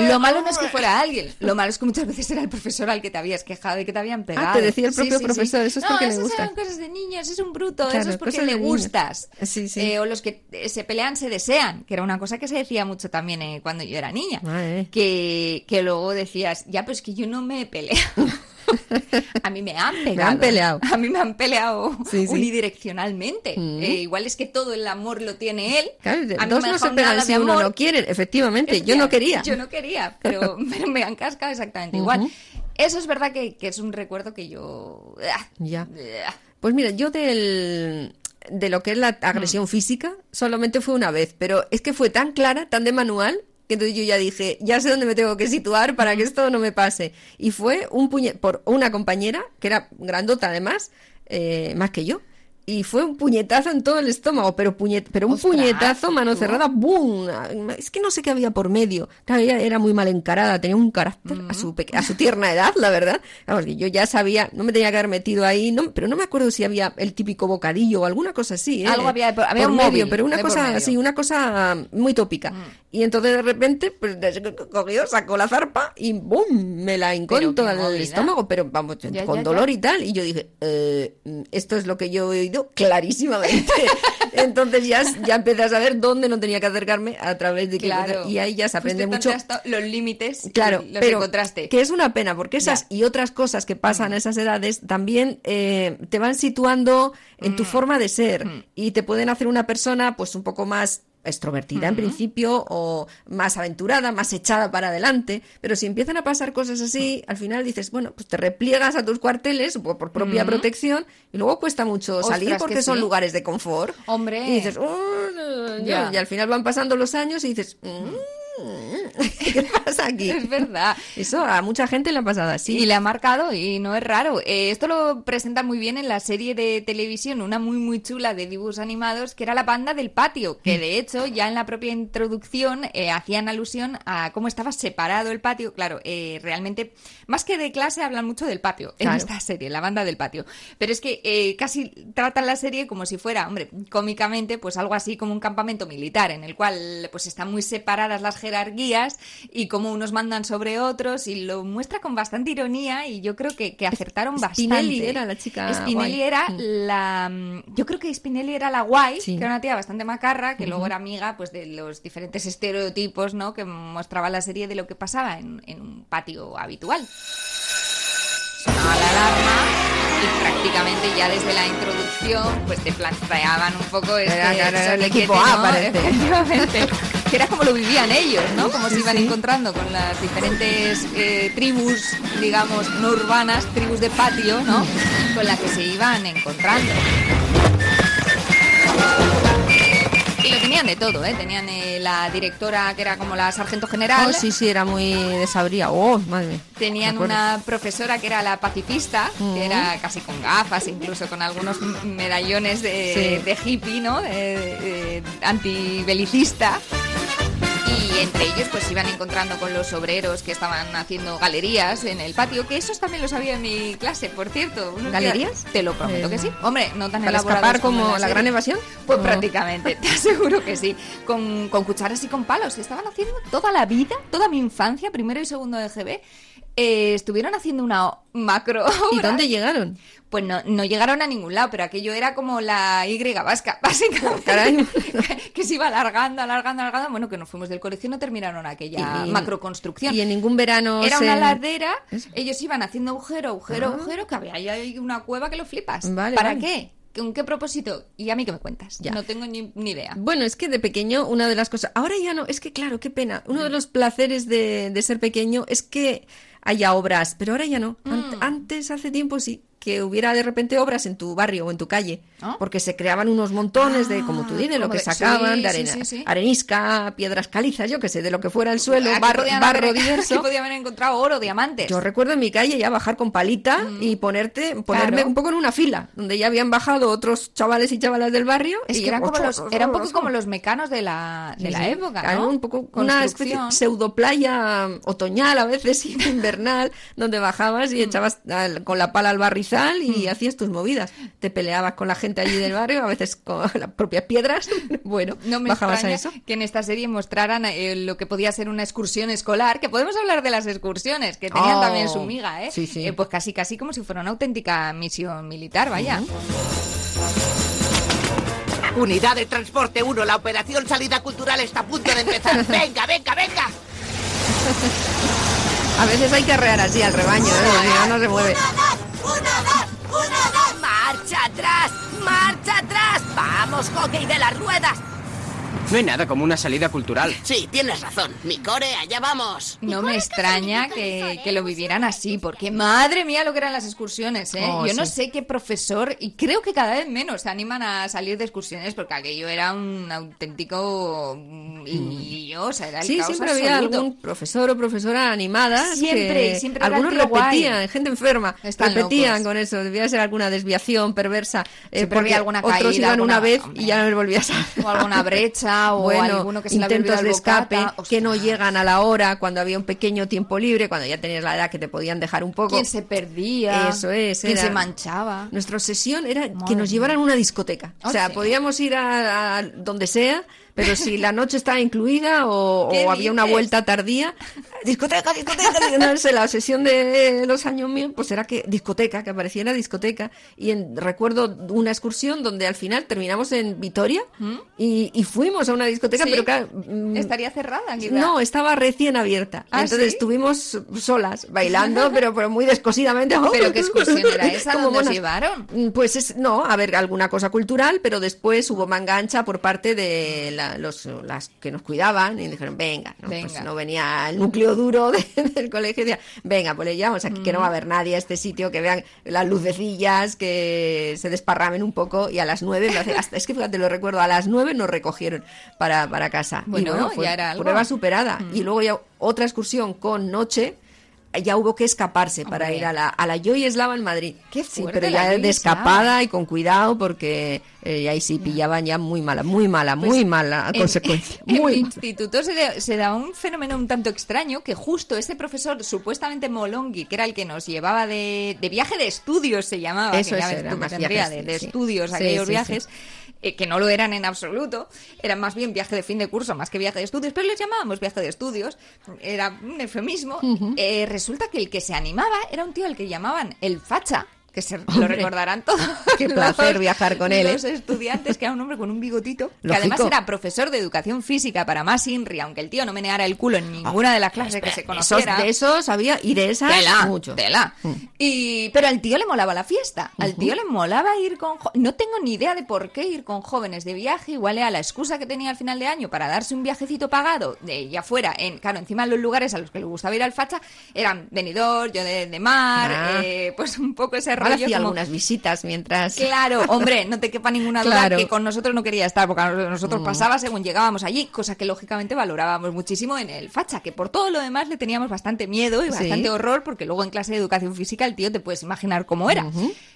[SPEAKER 2] Lo malo no es que fuera alguien. Lo malo es que muchas veces era el profesor al que te habías quejado y que te habían pegado.
[SPEAKER 3] Ah, te decía el propio profesor, eso es
[SPEAKER 2] no,
[SPEAKER 3] porque le gustas.
[SPEAKER 2] eran cosas de niños, es un bruto,
[SPEAKER 3] Claro,
[SPEAKER 2] eso es porque le
[SPEAKER 3] de
[SPEAKER 2] gustas. Eh, o los que eh, se pelean se desean, que era una cosa que se decía mucho también eh, cuando yo era niña.
[SPEAKER 3] Ah, eh.
[SPEAKER 2] que, que luego decías, ya, pero es que yo no me he peleado. A mí me han pegado.
[SPEAKER 3] han peleado.
[SPEAKER 2] A mí me han peleado
[SPEAKER 3] Sí, sí.
[SPEAKER 2] unidireccionalmente.
[SPEAKER 3] Mm.
[SPEAKER 2] Eh, igual es que todo el amor lo tiene él.
[SPEAKER 3] Claro,
[SPEAKER 2] A mí
[SPEAKER 3] dos
[SPEAKER 2] me
[SPEAKER 3] no se pegan si uno no quiere. Efectivamente, yo no quería.
[SPEAKER 2] Yo no quería, pero, pero me han cascado exactamente igual. Eso es verdad que, que es un recuerdo que yo... ah,
[SPEAKER 3] Ya.
[SPEAKER 2] ah,
[SPEAKER 3] Pues mira, yo del de lo que es la agresión
[SPEAKER 2] Mm.
[SPEAKER 3] física solamente fue una vez, pero es que fue tan clara, tan de manual, que entonces yo ya dije, ya sé dónde me tengo que situar para que esto no me pase. Y fue un puñe por una compañera, que era grandota además, eh, más que yo. Y fue un puñetazo en todo el estómago, pero, puñet pero un
[SPEAKER 2] Ostras,
[SPEAKER 3] puñetazo, mano
[SPEAKER 2] tú.
[SPEAKER 3] cerrada, ¡boom! Es que no sé qué había por medio. Claro, ella era muy mal encarada, tenía un carácter a, su peque- a su tierna edad, la verdad. Vamos, que yo ya sabía, no me tenía que haber metido ahí, no, pero no me acuerdo si había el típico bocadillo o alguna cosa así. ¿eh?
[SPEAKER 2] Algo había había
[SPEAKER 3] por
[SPEAKER 2] un
[SPEAKER 3] medio,
[SPEAKER 2] móvil
[SPEAKER 3] pero una cosa así, una cosa muy tópica. Y entonces de repente, pues cogió, sacó la zarpa y ¡boom! Me la hincó
[SPEAKER 2] Pero
[SPEAKER 3] en todo
[SPEAKER 2] qué
[SPEAKER 3] el
[SPEAKER 2] movida.
[SPEAKER 3] estómago, pero vamos,
[SPEAKER 2] Ya,
[SPEAKER 3] con
[SPEAKER 2] ya,
[SPEAKER 3] dolor
[SPEAKER 2] ya.
[SPEAKER 3] y tal. Y yo dije, eh, mm, esto es lo que yo he oído clarísimamente. Entonces ya, ya empecé a saber dónde no tenía que acercarme a través de qué
[SPEAKER 2] Claro.
[SPEAKER 3] Y ahí ya se aprende mucho.
[SPEAKER 2] los límites
[SPEAKER 3] Claro,
[SPEAKER 2] los
[SPEAKER 3] pero
[SPEAKER 2] encontraste.
[SPEAKER 3] que es una pena, porque esas
[SPEAKER 2] Ya.
[SPEAKER 3] y otras cosas que pasan a esas edades también eh, te van situando en
[SPEAKER 2] Mm.
[SPEAKER 3] tu forma de ser y te pueden hacer una persona pues un poco más extrovertida en principio o más aventurada, más echada para adelante, pero si empiezan a pasar cosas así, al final dices, bueno, pues te repliegas a tus cuarteles por, por propia protección y luego cuesta mucho
[SPEAKER 2] Ostras,
[SPEAKER 3] salir
[SPEAKER 2] que
[SPEAKER 3] porque son
[SPEAKER 2] sí.
[SPEAKER 3] lugares de confort.
[SPEAKER 2] Hombre.
[SPEAKER 3] Y dices, "Oh, no, no",
[SPEAKER 2] Ya.
[SPEAKER 3] y al final van pasando los años y dices, "Mm, ¿Qué pasa aquí?
[SPEAKER 2] Es verdad.
[SPEAKER 3] Eso a mucha gente le ha pasado así.
[SPEAKER 2] Y le ha marcado y no es raro. Eh, esto lo presenta muy bien en la serie de televisión, una muy muy chula de dibujos animados, que era la banda del patio, que de hecho ya en la propia introducción eh, hacían alusión a cómo estaba separado el patio. Claro, eh, realmente, más que de clase, hablan mucho del patio en
[SPEAKER 3] Claro.
[SPEAKER 2] esta serie, la banda del patio. Pero es que casi tratan la serie como si fuera, hombre, cómicamente, pues algo así como un campamento militar, en el cual pues están muy separadas las jerarquías y como unos mandan sobre otros y lo muestra con bastante ironía y yo creo que, que acertaron
[SPEAKER 3] Spinelli
[SPEAKER 2] bastante.
[SPEAKER 3] era la chica
[SPEAKER 2] Spinelli
[SPEAKER 3] guay.
[SPEAKER 2] era la... mm, Yo creo que Spinelli era la guay,
[SPEAKER 3] Sí.
[SPEAKER 2] que era una tía bastante macarra, que luego era amiga pues de los diferentes estereotipos ¿no? que mostraba la serie de lo que pasaba en, en un patio habitual. Sonaba la alarma y prácticamente ya desde la introducción pues te planteaban un poco este
[SPEAKER 3] Era, claro, era el equipo A,
[SPEAKER 2] ¿no?
[SPEAKER 3] parece.
[SPEAKER 2] Que era como lo vivían ellos, ¿no? Como se iban
[SPEAKER 3] sí.
[SPEAKER 2] encontrando con las diferentes eh, tribus, digamos, no urbanas, tribus de patio, ¿no? Con las que se iban encontrando. Y lo tenían de todo, ¿eh? Tenían eh, la directora que era como la sargento general.
[SPEAKER 3] Oh, sí, sí, era muy desabría. Oh, madre.
[SPEAKER 2] Tenían una profesora que era la pacifista,
[SPEAKER 3] Mm.
[SPEAKER 2] que era casi con gafas, incluso con algunos medallones de,
[SPEAKER 3] Sí.
[SPEAKER 2] de hippie, ¿no? Antibelicista. Y entre ellos pues se iban encontrando con los obreros que estaban haciendo galerías en el patio, que esos también los había en mi clase, por cierto.
[SPEAKER 3] ¿Galerías?
[SPEAKER 2] Te lo prometo
[SPEAKER 3] Eh,
[SPEAKER 2] que sí. Hombre, no tan
[SPEAKER 3] Para escapar como
[SPEAKER 2] en
[SPEAKER 3] la gran evasión.
[SPEAKER 2] Pues prácticamente, te aseguro que sí. Con, con cucharas y con palos. Estaban haciendo toda la vida, toda mi infancia, primero y segundo de GB. Eh, estuvieron haciendo una macro.
[SPEAKER 3] ¿Y
[SPEAKER 2] obra.
[SPEAKER 3] dónde llegaron?
[SPEAKER 2] Pues no, no llegaron a ningún lado, pero aquello era como la Y vasca, básicamente.
[SPEAKER 3] Caray.
[SPEAKER 2] que se iba alargando, alargando, alargando. Bueno, que nos fuimos del colegio y no terminaron aquella
[SPEAKER 3] Y- y-
[SPEAKER 2] macroconstrucción.
[SPEAKER 3] Y en ningún verano
[SPEAKER 2] Era
[SPEAKER 3] se-
[SPEAKER 2] una ladera,
[SPEAKER 3] Eso.
[SPEAKER 2] ellos iban haciendo agujero, agujero,
[SPEAKER 3] Ah.
[SPEAKER 2] agujero, que había ahí una cueva que lo flipas.
[SPEAKER 3] Vale,
[SPEAKER 2] ¿Para
[SPEAKER 3] vale.
[SPEAKER 2] qué? ¿Con qué propósito? Y a mí que me cuentas.
[SPEAKER 3] Ya.
[SPEAKER 2] No tengo ni, ni idea.
[SPEAKER 3] Bueno, es que de pequeño una de las cosas... Ahora ya no, es que claro, qué pena. Uno de los placeres de, de ser pequeño es que haya obras, pero ahora ya no.
[SPEAKER 2] Mm.
[SPEAKER 3] Antes, hace tiempo sí, que hubiera de repente obras en tu barrio o en tu calle,
[SPEAKER 2] ¿Ah?
[SPEAKER 3] porque se creaban unos montones de, como tú dices, de lo que
[SPEAKER 2] de-
[SPEAKER 3] sacaban,
[SPEAKER 2] sí,
[SPEAKER 3] de arena,
[SPEAKER 2] sí, sí.
[SPEAKER 3] arenisca, piedras calizas, yo qué sé, de lo que fuera el suelo,
[SPEAKER 2] Aquí
[SPEAKER 3] barro,
[SPEAKER 2] haber-
[SPEAKER 3] diverso.
[SPEAKER 2] aquí podían haber encontrado oro, diamantes.
[SPEAKER 3] Yo recuerdo en mi calle ya bajar con palita y ponerte, ponerme
[SPEAKER 2] Claro.
[SPEAKER 3] un poco en una fila, donde ya habían bajado otros chavales y chavalas del barrio.
[SPEAKER 2] Es
[SPEAKER 3] y
[SPEAKER 2] que eran como los, era un poco como los mecanos de la, de la época, ¿no?
[SPEAKER 3] un poco una especie de
[SPEAKER 2] Construcción.
[SPEAKER 3] pseudoplaya otoñal a veces invernal donde bajabas
[SPEAKER 2] Mm.
[SPEAKER 3] y echabas al- con la pala al barrizal y hacías tus movidas. Te peleabas con la gente allí del barrio, a veces con las propias piedras. Bueno,
[SPEAKER 2] No me
[SPEAKER 3] bajabas
[SPEAKER 2] extraña
[SPEAKER 3] a eso.
[SPEAKER 2] que en esta serie mostraran eh, lo que podía ser una excursión escolar, que podemos hablar de las excursiones, que tenían
[SPEAKER 3] Oh,
[SPEAKER 2] también su miga, ¿eh?
[SPEAKER 3] sí, sí.
[SPEAKER 2] Eh, Pues casi, casi como si fuera una auténtica misión militar, vaya.
[SPEAKER 5] Unidad de Transporte 1, la operación Salida Cultural está a punto de empezar. ¡Venga, venga, venga!
[SPEAKER 3] A veces hay que arrear así al rebaño, ¿eh? Si no, no se mueve.
[SPEAKER 5] ¡Marcha atrás! ¡Marcha atrás! ¡Vamos, hockey de las ruedas!
[SPEAKER 6] No hay nada como una salida cultural.
[SPEAKER 5] Sí, tienes razón. Mi core, allá vamos.
[SPEAKER 2] No me extraña que, que lo vivieran así, porque madre mía lo que eran las excursiones, ¿eh?
[SPEAKER 3] Oh,
[SPEAKER 2] Yo no sé qué profesor, y creo que cada vez menos se animan a salir de excursiones, porque aquello era un auténtico mm, lío, o sea, era el
[SPEAKER 3] Sí,
[SPEAKER 2] caos
[SPEAKER 3] siempre había algún profesor o profesora animada.
[SPEAKER 2] Siempre,
[SPEAKER 3] que
[SPEAKER 2] siempre
[SPEAKER 3] algunos
[SPEAKER 2] guay.
[SPEAKER 3] repetían, gente enferma,
[SPEAKER 2] Están
[SPEAKER 3] repetían
[SPEAKER 2] locos.
[SPEAKER 3] con eso. Debía ser alguna desviación perversa. eh, porque
[SPEAKER 2] alguna
[SPEAKER 3] otros
[SPEAKER 2] caída,
[SPEAKER 3] iban una vez
[SPEAKER 2] hombre.
[SPEAKER 3] y ya no les volvías a
[SPEAKER 2] O alguna brecha, o
[SPEAKER 3] bueno,
[SPEAKER 2] alguno que se
[SPEAKER 3] intentos de escape que no llegan a la hora cuando había un pequeño tiempo libre, cuando ya tenías la edad que te podían dejar un poco.
[SPEAKER 2] ¿Quién se perdía?
[SPEAKER 3] Eso es,
[SPEAKER 2] ¿Quién
[SPEAKER 3] era-
[SPEAKER 2] se manchaba?
[SPEAKER 3] Nuestra obsesión era que nos llevaran a una discoteca. O sea,
[SPEAKER 2] sí.
[SPEAKER 3] podíamos ir a, a donde sea, pero si la noche estaba incluida o,
[SPEAKER 2] ¿Qué
[SPEAKER 3] o había una vuelta tardía, discoteca, discoteca. no sé, la obsesión de los años míos, pues era que discoteca, que apareciera discoteca. Y en- recuerdo una excursión donde al final terminamos en Vitoria y, y fuimos a una discoteca,
[SPEAKER 2] ¿Mm? ¿Sí?
[SPEAKER 3] pero claro, mm,
[SPEAKER 2] Estaría cerrada, quizá.
[SPEAKER 3] no, estaba recién abierta.
[SPEAKER 2] ¿Ah,
[SPEAKER 3] Entonces
[SPEAKER 2] sí?
[SPEAKER 3] estuvimos solas, bailando, pero, pero muy descosidamente.
[SPEAKER 2] ¿Pero qué excursión era esa? ¿Dónde os
[SPEAKER 3] monas.
[SPEAKER 2] llevaron?
[SPEAKER 3] Mm, Pues es, no, a ver, alguna cosa cultural, pero después hubo manga ancha por parte de la- los, las que nos cuidaban y dijeron, venga, ¿no?
[SPEAKER 2] Venga.
[SPEAKER 3] Pues no venía el núcleo duro de- del colegio. Decía, venga, pues le llevamos aquí, que no va a haber nadie a este sitio, que vean las lucecillas, que se desparramen un poco. Y a las nueve, hasta, es que fíjate, lo recuerdo, a las nueve nos recogieron para, para casa. Y
[SPEAKER 2] Bueno,
[SPEAKER 3] fue
[SPEAKER 2] ya era algo.
[SPEAKER 3] prueba superada. Y luego ya otra excursión con noche. Ya hubo que escaparse para ir a la, a la Joy Eslava en Madrid.
[SPEAKER 2] Qué
[SPEAKER 3] Sí,
[SPEAKER 2] fuerte
[SPEAKER 3] pero ya de escapada y con cuidado porque eh, ahí sí pillaban ya muy mala, muy mala, muy mala
[SPEAKER 2] Pues En-
[SPEAKER 3] consecuencia.
[SPEAKER 2] En,
[SPEAKER 3] Muy mala.
[SPEAKER 2] instituto se, da- se da un fenómeno un tanto extraño que justo ese profesor, supuestamente Molongi, que era el que nos llevaba de, de viaje de estudios, se llamaba,
[SPEAKER 3] Eso
[SPEAKER 2] que ya
[SPEAKER 3] es, era más viajes,
[SPEAKER 2] de, de
[SPEAKER 3] sí.
[SPEAKER 2] estudios aquellos viajes. Eh, que no lo eran en absoluto, eran más bien viaje de fin de curso más que viaje de estudios, pero les llamábamos viaje de estudios, era un eufemismo. Eh, resulta que el que se animaba era un tío al que llamaban el facha, que se lo recordarán todos.
[SPEAKER 3] qué placer
[SPEAKER 2] los-
[SPEAKER 3] viajar con él, ¿eh?
[SPEAKER 2] Los estudiantes, que era un hombre con un bigotito, que además era profesor de educación física para más INRI, aunque el tío no meneara el culo en ninguna de las clases que se
[SPEAKER 3] Esos,
[SPEAKER 2] conociera.
[SPEAKER 3] de esos había y de esas
[SPEAKER 2] Tela,
[SPEAKER 3] mucho.
[SPEAKER 2] tela. Y, pero al tío le molaba la fiesta. Al tío le molaba ir con... No tengo ni idea de por qué ir con jóvenes de viaje. Igual era la excusa que tenía al final de año para darse un viajecito pagado de ya fuera. En, claro, encima los lugares a los que le gustaba ir al facha eran Benidorm, yo de, de mar,
[SPEAKER 3] Ah.
[SPEAKER 2] eh, pues un poco ese
[SPEAKER 3] Ahora
[SPEAKER 2] rollo
[SPEAKER 3] hacía
[SPEAKER 2] como-
[SPEAKER 3] algunas visitas mientras.
[SPEAKER 2] Claro, hombre, no te quepa ninguna duda
[SPEAKER 3] Claro. Mm.
[SPEAKER 2] que con nosotros no quería estar, porque nosotros pasaba según llegábamos allí, cosa que lógicamente valorábamos muchísimo en el facha, que por todo lo demás le teníamos bastante miedo y
[SPEAKER 3] Sí.
[SPEAKER 2] bastante horror, porque luego en clase de educación física el tío te puedes imaginar cómo era.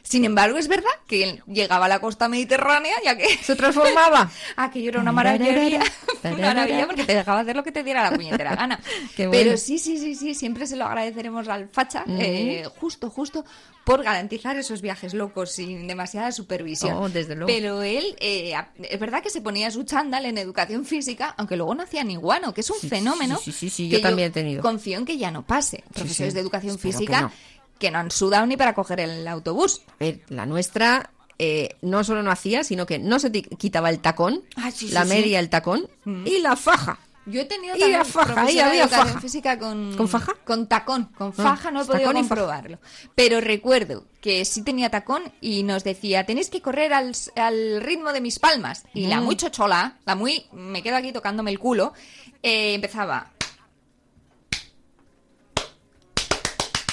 [SPEAKER 2] Sin embargo, es verdad que él llegaba a la costa mediterránea, ya que
[SPEAKER 3] Se transformaba.
[SPEAKER 2] aquello era una maravilla, una maravilla porque te dejaba hacer lo que te diera la puñetera gana.
[SPEAKER 3] Qué bueno.
[SPEAKER 2] Pero sí, sí, sí, sí, siempre se lo agradeceremos al facha, eh, justo, justo por garantizar esos viajes locos sin demasiada supervisión.
[SPEAKER 3] Oh, desde luego.
[SPEAKER 2] Pero él, eh, es verdad que se ponía su chándal en educación física, aunque luego no hacía ni guano, que es un
[SPEAKER 3] Sí,
[SPEAKER 2] fenómeno
[SPEAKER 3] sí, sí, sí,
[SPEAKER 2] que
[SPEAKER 3] yo también he tenido.
[SPEAKER 2] confío en que ya no pase. Profesores de educación
[SPEAKER 3] espero que
[SPEAKER 2] física
[SPEAKER 3] no.
[SPEAKER 2] que no han sudado ni para coger el autobús.
[SPEAKER 3] A ver, la nuestra eh, no solo no hacía, sino que no se quitaba el tacón,
[SPEAKER 2] Ah, sí, sí,
[SPEAKER 3] la
[SPEAKER 2] sí.
[SPEAKER 3] media, el tacón y la faja.
[SPEAKER 2] Yo he tenido
[SPEAKER 3] Y
[SPEAKER 2] también
[SPEAKER 3] la faja,
[SPEAKER 2] de
[SPEAKER 3] había faja.
[SPEAKER 2] física con...
[SPEAKER 3] ¿Con faja?
[SPEAKER 2] Con tacón, con faja, no he podido
[SPEAKER 3] y
[SPEAKER 2] comprobarlo. Pero recuerdo que sí tenía tacón y nos decía, tenéis que correr al, al ritmo de mis palmas. Y
[SPEAKER 3] Mm.
[SPEAKER 2] la muy chochola, la muy, me quedo aquí tocándome el culo, eh, empezaba...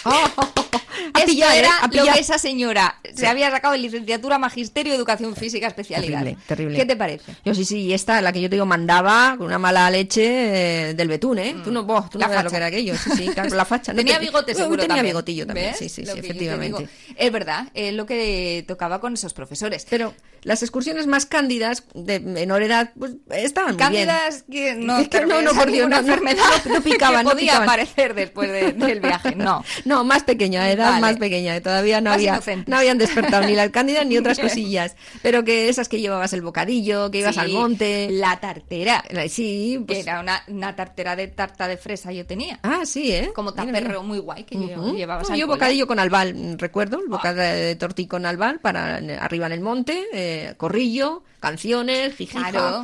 [SPEAKER 3] A
[SPEAKER 2] Esto
[SPEAKER 3] pillar, ¿eh?
[SPEAKER 2] era
[SPEAKER 3] A
[SPEAKER 2] lo que esa señora se había sacado en licenciatura, magisterio, educación física, especialidad.
[SPEAKER 3] Terrible, terrible.
[SPEAKER 2] ¿Qué te parece?
[SPEAKER 3] Yo sí, sí, y esta, la que yo te digo, mandaba con una mala leche eh, del betún, ¿eh? Tú no, boh, tú no
[SPEAKER 2] La
[SPEAKER 3] lo
[SPEAKER 2] facha.
[SPEAKER 3] que era aquello. Sí, sí, claro, la facha. No
[SPEAKER 2] Tenía
[SPEAKER 3] te-
[SPEAKER 2] bigote seguro
[SPEAKER 3] Tenía
[SPEAKER 2] también.
[SPEAKER 3] bigotillo también,
[SPEAKER 2] ¿Ves?
[SPEAKER 3] sí, sí,
[SPEAKER 2] Lo
[SPEAKER 3] sí, efectivamente.
[SPEAKER 2] Es verdad, es lo que tocaba con esos profesores.
[SPEAKER 3] Pero las excursiones más cándidas, de menor edad, pues estaban muy bien.
[SPEAKER 2] Cándidas que no,
[SPEAKER 3] Es que no, no, por Dios, no, no,
[SPEAKER 2] enfermedad
[SPEAKER 3] no, no picaban,
[SPEAKER 2] que
[SPEAKER 3] no
[SPEAKER 2] podía
[SPEAKER 3] picaban.
[SPEAKER 2] aparecer después de- del viaje, no.
[SPEAKER 3] No, más pequeña, edad
[SPEAKER 2] Vale.
[SPEAKER 3] más pequeña. Todavía no,
[SPEAKER 2] Más
[SPEAKER 3] había, no habían despertado ni la cándida ni otras cosillas. Pero que esas que llevabas el bocadillo, que ibas
[SPEAKER 2] Sí,
[SPEAKER 3] al monte.
[SPEAKER 2] La tartera,
[SPEAKER 3] Sí,
[SPEAKER 2] que
[SPEAKER 3] pues.
[SPEAKER 2] era una, una tartera de tarta de fresa yo tenía.
[SPEAKER 3] Ah, sí, ¿eh?
[SPEAKER 2] Como
[SPEAKER 3] mira.
[SPEAKER 2] muy guay que llevabas
[SPEAKER 3] No, yo bocadillo con albal, recuerdo, el bocadillo de tortilla con albal para arriba en el monte, eh, corrillo, canciones, jijija,
[SPEAKER 2] Claro.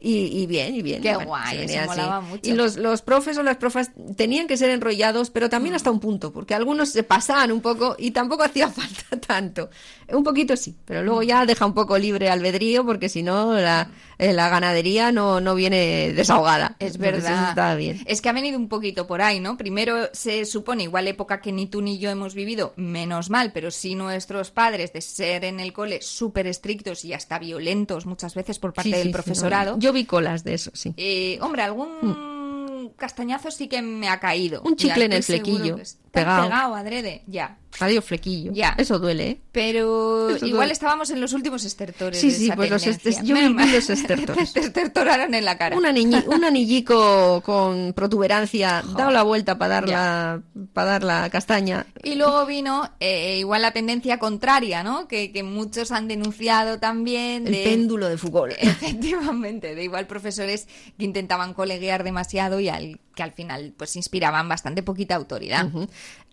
[SPEAKER 3] y, y bien, y bien.
[SPEAKER 2] Qué
[SPEAKER 3] Bueno,
[SPEAKER 2] guay,
[SPEAKER 3] se
[SPEAKER 2] eso molaba mucho.
[SPEAKER 3] Y los, los profes o las profas tenían que ser enrollados, pero también
[SPEAKER 2] Mm.
[SPEAKER 3] hasta un punto, porque algunos se pasaban un poco y tampoco hacía falta tanto. Un poquito sí, pero luego
[SPEAKER 2] Mm.
[SPEAKER 3] ya deja un poco libre albedrío, porque si no la, eh, la ganadería no, no viene desahogada.
[SPEAKER 2] Es verdad.
[SPEAKER 3] está bien.
[SPEAKER 2] Es que ha venido un poquito por ahí, ¿no? Primero se supone, igual época que ni tú ni yo hemos vivido, menos mal, pero sí nuestros padres de ser en el cole súper estrictos y hasta violentos muchas veces por parte
[SPEAKER 3] Sí,
[SPEAKER 2] del
[SPEAKER 3] sí,
[SPEAKER 2] profesorado.
[SPEAKER 3] Yo vi colas de eso, sí.
[SPEAKER 2] Eh, hombre, algún castañazo sí que me ha caído.
[SPEAKER 3] Un chicle
[SPEAKER 2] Ya
[SPEAKER 3] en el flequillo, pegado.
[SPEAKER 2] pegado adrede, ya.
[SPEAKER 3] Radio flequillo.
[SPEAKER 2] Ya.
[SPEAKER 3] Eso duele, ¿eh?
[SPEAKER 2] Pero
[SPEAKER 3] Eso
[SPEAKER 2] igual
[SPEAKER 3] duele.
[SPEAKER 2] estábamos en los últimos estertores.
[SPEAKER 3] Sí,
[SPEAKER 2] de
[SPEAKER 3] sí,
[SPEAKER 2] esa
[SPEAKER 3] pues los
[SPEAKER 2] tendencia.
[SPEAKER 3] estes- yo
[SPEAKER 2] Menos
[SPEAKER 3] viví
[SPEAKER 2] mal.
[SPEAKER 3] los estertores.
[SPEAKER 2] Te estertoraron en la cara.
[SPEAKER 3] Un, aniñi- un anillico con protuberancia, dado la vuelta para dar,
[SPEAKER 2] Ya.
[SPEAKER 3] la, para dar la castaña.
[SPEAKER 2] Y luego vino eh, igual la tendencia contraria, ¿no? Que, que muchos han denunciado también.
[SPEAKER 3] El péndulo de Foucault.
[SPEAKER 2] Efectivamente, de igual profesores que intentaban coleguear demasiado y al, que al final pues inspiraban bastante poquita autoridad.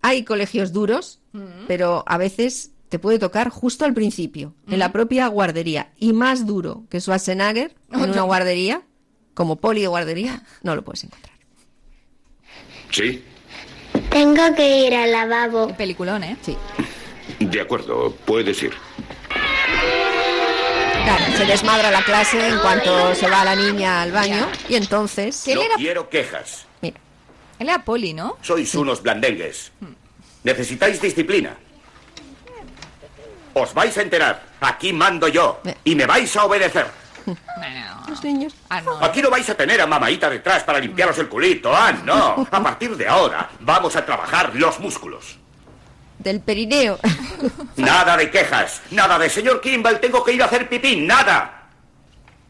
[SPEAKER 3] Hay colegios duros, pero a veces te puede tocar justo al principio, en la propia guardería. Y más duro que Schwarzenegger en una guardería, como poli de guardería, no lo puedes encontrar.
[SPEAKER 7] Sí,
[SPEAKER 8] Tengo que ir al lavabo.
[SPEAKER 2] Peliculón, ¿eh?
[SPEAKER 3] Sí.
[SPEAKER 7] de acuerdo, puedes ir.
[SPEAKER 3] Claro, se desmadra la clase en cuanto se va la niña al baño y entonces...
[SPEAKER 7] No
[SPEAKER 2] era
[SPEAKER 7] quiero quejas.
[SPEAKER 3] Mira,
[SPEAKER 2] Él era poli, ¿no?
[SPEAKER 7] Sois unos blandengues. Necesitáis disciplina. Os vais a enterar. Aquí mando yo. Y me vais a obedecer.
[SPEAKER 3] Los niños.
[SPEAKER 2] Ah, no.
[SPEAKER 7] Aquí no vais a tener a mamaita detrás para limpiaros el culito. Ah, no. A partir de ahora vamos a trabajar los músculos.
[SPEAKER 3] Del perineo.
[SPEAKER 7] Nada de quejas. Nada de señor Kimball, tengo que ir a hacer pipí. Nada.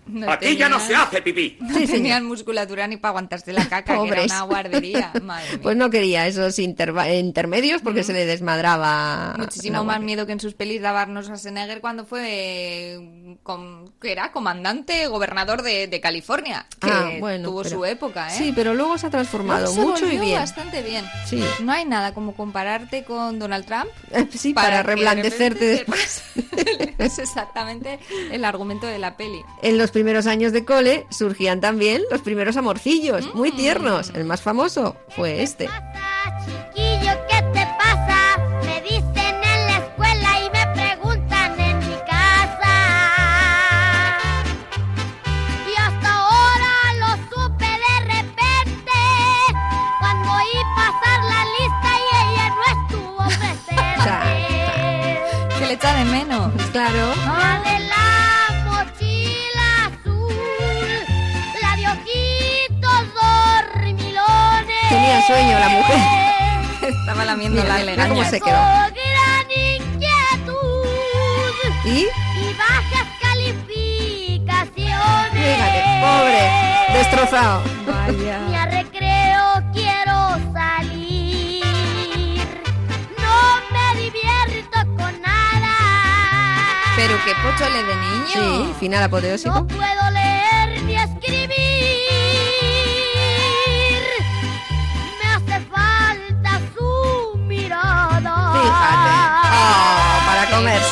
[SPEAKER 2] No
[SPEAKER 7] Aquí ya no
[SPEAKER 2] tenían-
[SPEAKER 7] se hace pipí.
[SPEAKER 2] No tenían musculatura ni para aguantarse la caca, que era
[SPEAKER 3] Pobres.
[SPEAKER 2] una guardería. Madre mía.
[SPEAKER 3] Pues no quería esos interva- intermedios porque se le desmadraba.
[SPEAKER 2] Muchísimo más miedo que en sus pelis de Arnold Schwarzenegger cuando fue, eh, com- que era comandante, gobernador de, de California, que
[SPEAKER 3] Ah, bueno,
[SPEAKER 2] tuvo
[SPEAKER 3] pero-
[SPEAKER 2] su época, ¿eh?
[SPEAKER 3] Sí, pero luego se ha transformado
[SPEAKER 2] Luego se
[SPEAKER 3] mucho y
[SPEAKER 2] volvió
[SPEAKER 3] bien.
[SPEAKER 2] bastante bien.
[SPEAKER 3] Sí.
[SPEAKER 2] No hay nada como compararte con Donald Trump.
[SPEAKER 3] Sí, para,
[SPEAKER 2] que de
[SPEAKER 3] reblandecerte
[SPEAKER 2] repente
[SPEAKER 3] después.
[SPEAKER 2] es exactamente el argumento de la peli.
[SPEAKER 3] En los primeros años de cole surgían también los primeros amorcillos, muy tiernos. El más famoso fue este.
[SPEAKER 8] Chiquillo, ¿qué te pasa?
[SPEAKER 3] Sueño la mujer.
[SPEAKER 2] Estaba lamiendo
[SPEAKER 3] Mira,
[SPEAKER 2] la
[SPEAKER 3] mira cómo se quedó. ¿Y?
[SPEAKER 8] y bajas calificaciones.
[SPEAKER 3] Fíjate, pobre, destrozado.
[SPEAKER 8] Ni a recreo quiero salir. No me divierto con nada.
[SPEAKER 2] Pero qué pochole de niño.
[SPEAKER 3] Sí, final apoteósico.
[SPEAKER 8] No puedo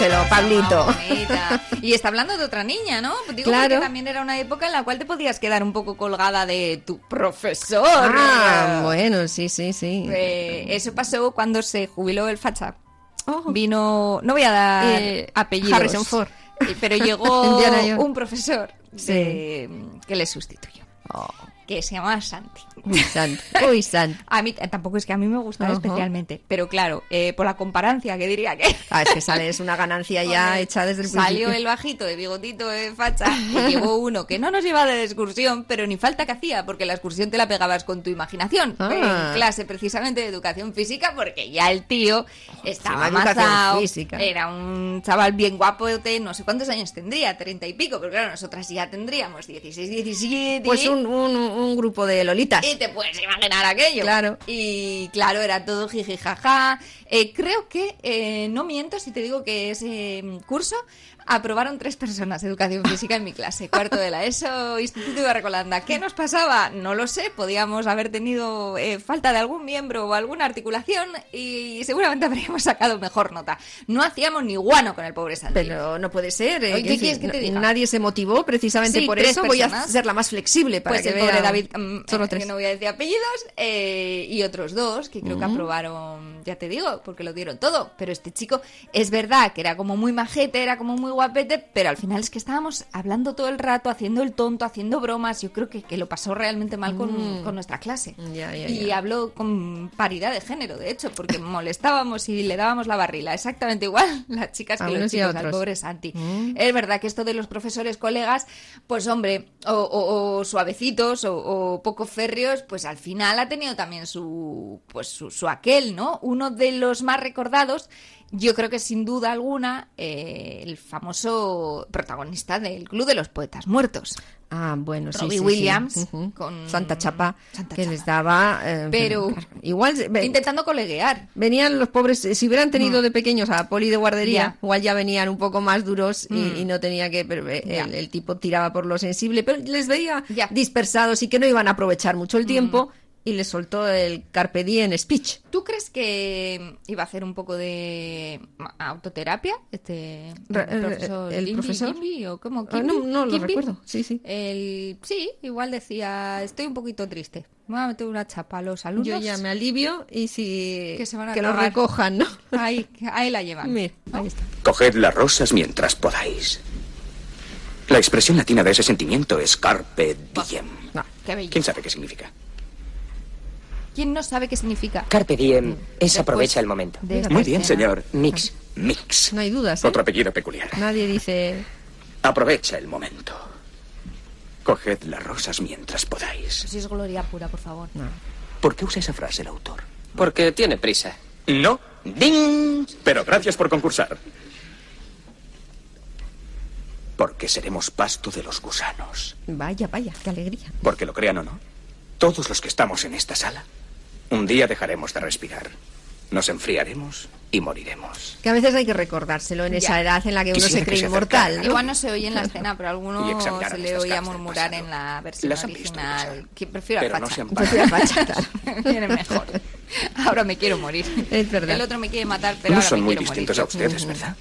[SPEAKER 3] comérselo, Pablito.
[SPEAKER 2] Bonita. Y está hablando de otra niña, ¿no? Digo
[SPEAKER 3] Claro.
[SPEAKER 2] porque también era una época en la cual te podías quedar un poco colgada de tu profesor.
[SPEAKER 3] Ah, bueno, sí, sí, sí.
[SPEAKER 2] Eh, eso pasó cuando se jubiló el facha.
[SPEAKER 3] Oh.
[SPEAKER 2] Vino, no voy a dar
[SPEAKER 3] Eh,
[SPEAKER 2] apellidos.
[SPEAKER 3] Harrison Ford.
[SPEAKER 2] Pero llegó un profesor de- que le sustituyó. Que se llamaba Santi.
[SPEAKER 3] Uy, santo. Uy, santo.
[SPEAKER 2] A mí tampoco es que a mí me gustara especialmente, pero claro, eh, por la comparancia que diría que
[SPEAKER 3] Ah, es que sale, es una ganancia ya
[SPEAKER 2] Hombre,
[SPEAKER 3] hecha desde el
[SPEAKER 2] Salió
[SPEAKER 3] principio.
[SPEAKER 2] el bajito de bigotito de facha y llegó uno que no nos llevaba de excursión, pero ni falta que hacía, porque la excursión te la pegabas con tu imaginación.
[SPEAKER 3] Ah.
[SPEAKER 2] En clase precisamente de educación física, porque ya el tío estaba
[SPEAKER 3] física.
[SPEAKER 2] era un chaval bien guapo, de no sé cuántos años tendría, treinta y pico, pero claro, nosotras ya tendríamos 16, 17.
[SPEAKER 3] Pues un, un, un grupo de lolitas.
[SPEAKER 2] Y te puedes imaginar aquello.
[SPEAKER 3] Claro.
[SPEAKER 2] Y claro, era todo jiji jaja. Eh, creo que, eh, no miento si te digo que ese mm, curso aprobaron tres personas de educación física en mi clase, cuarto de la ESO, Instituto de Recolanda. ¿Qué nos pasaba? No lo sé, podíamos haber tenido eh, falta de algún miembro o alguna articulación y seguramente habríamos sacado mejor nota. No hacíamos ni guano con el pobre Santi.
[SPEAKER 3] Pero no puede ser. eh,
[SPEAKER 2] Oye, ¿qué
[SPEAKER 3] que
[SPEAKER 2] quieres que te diga?
[SPEAKER 3] Nadie se motivó precisamente
[SPEAKER 2] Sí,
[SPEAKER 3] por eso. Voy a
[SPEAKER 2] personas.
[SPEAKER 3] ser la más flexible para
[SPEAKER 2] pues
[SPEAKER 3] que
[SPEAKER 2] el pobre
[SPEAKER 3] vea-
[SPEAKER 2] David, mm,
[SPEAKER 3] Solo
[SPEAKER 2] eh,
[SPEAKER 3] tres.
[SPEAKER 2] que no voy a decir apellidos, eh, y otros dos que creo que
[SPEAKER 3] Mm.
[SPEAKER 2] aprobaron, ya te digo, porque lo dieron todo. Pero este chico es verdad que era como muy majete, era como muy guapete, pero al final es que estábamos hablando todo el rato, haciendo el tonto, haciendo bromas. Yo creo que, que lo pasó realmente mal con,
[SPEAKER 3] Mm.
[SPEAKER 2] con nuestra clase.
[SPEAKER 3] Ya, ya,
[SPEAKER 2] y
[SPEAKER 3] ya.
[SPEAKER 2] habló con paridad de género, de hecho, porque molestábamos y le dábamos la barrila. Exactamente igual las chicas
[SPEAKER 3] A
[SPEAKER 2] que los
[SPEAKER 3] a
[SPEAKER 2] chicos, al pobre Santi.
[SPEAKER 3] Mm.
[SPEAKER 2] Es verdad que esto de los profesores colegas, pues hombre, o, o- o suavecitos o, o poco férreos, pues al final ha tenido también su, pues su, su aquel, ¿no? Uno de los más recordados, yo creo que sin duda alguna, eh, el famoso protagonista del Club de los Poetas Muertos.
[SPEAKER 3] Ah, bueno, sí,
[SPEAKER 2] Robbie
[SPEAKER 3] sí, sí.
[SPEAKER 2] Williams, con
[SPEAKER 3] Santa Chapa,
[SPEAKER 2] Santa
[SPEAKER 3] que
[SPEAKER 2] Chapa.
[SPEAKER 3] les daba... eh,
[SPEAKER 2] Pero-
[SPEAKER 3] claro, igual...
[SPEAKER 2] Intentando coleguear.
[SPEAKER 3] Venían los pobres, eh, si hubieran tenido de pequeños a poli de guardería,
[SPEAKER 2] Mm.
[SPEAKER 3] Igual ya venían un poco más duros y,
[SPEAKER 2] Mm.
[SPEAKER 3] y no tenía que. pero, eh, el, el tipo tiraba por lo sensible, pero les veía.
[SPEAKER 2] Mm.
[SPEAKER 3] dispersados y que no iban a aprovechar mucho el tiempo y les soltó el Carpe Diem speech.
[SPEAKER 2] ¿Tú crees que iba a hacer un poco de autoterapia? Este el profesor,
[SPEAKER 3] el profesor?
[SPEAKER 2] O cómo?
[SPEAKER 3] Ah, no, no lo recuerdo. Sí, sí.
[SPEAKER 2] El, sí, igual decía, estoy un poquito triste. Me voy a meter una chapa a los alumnos.
[SPEAKER 3] Yo ya me alivio y si.
[SPEAKER 2] Que se van a
[SPEAKER 3] lo
[SPEAKER 2] cagar.
[SPEAKER 3] recojan, ¿no?
[SPEAKER 2] Ahí, ahí la llevan.
[SPEAKER 3] Mira, ahí está.
[SPEAKER 7] Coged las rosas mientras podáis. La expresión latina de ese sentimiento es carpe diem.
[SPEAKER 2] Qué bello.
[SPEAKER 7] ¿Quién sabe qué significa?
[SPEAKER 2] ¿Quién no sabe qué significa?
[SPEAKER 9] Carpe diem es aprovecha el momento.
[SPEAKER 7] Muy bien, señor. Mix. Mix.
[SPEAKER 3] No hay dudas. ¿eh?
[SPEAKER 7] Otro apellido peculiar.
[SPEAKER 3] Nadie dice.
[SPEAKER 7] Aprovecha el momento. Coged las rosas mientras podáis.
[SPEAKER 2] Si es gloria pura, por favor.
[SPEAKER 7] ¿Por qué usa esa frase el autor?
[SPEAKER 9] Porque tiene prisa.
[SPEAKER 7] No. ¡Ding! Pero gracias por concursar. Porque seremos pasto de los gusanos.
[SPEAKER 3] Vaya, vaya, qué alegría.
[SPEAKER 7] Porque lo crean o no, todos los que estamos en esta sala, un día dejaremos de respirar. Nos enfriaremos y moriremos.
[SPEAKER 3] Que a veces hay que recordárselo en esa
[SPEAKER 2] Ya.
[SPEAKER 3] edad en la que uno
[SPEAKER 7] Quisiera
[SPEAKER 3] se
[SPEAKER 7] que
[SPEAKER 3] cree
[SPEAKER 7] se
[SPEAKER 3] inmortal. ¿no?
[SPEAKER 2] Igual no se oye en la escena, pero a alguno se le oía murmurar en la versión
[SPEAKER 7] Las
[SPEAKER 2] original. Que prefiero
[SPEAKER 7] Pero
[SPEAKER 2] a
[SPEAKER 7] no se han
[SPEAKER 3] Prefiero a claro.
[SPEAKER 2] Viene mejor. Ahora me quiero morir.
[SPEAKER 3] Es verdad.
[SPEAKER 2] El otro me quiere matar, pero
[SPEAKER 7] No
[SPEAKER 2] ahora
[SPEAKER 7] son
[SPEAKER 2] me
[SPEAKER 7] muy
[SPEAKER 2] quiero
[SPEAKER 7] distintos
[SPEAKER 2] morir.
[SPEAKER 7] a ustedes, ¿verdad?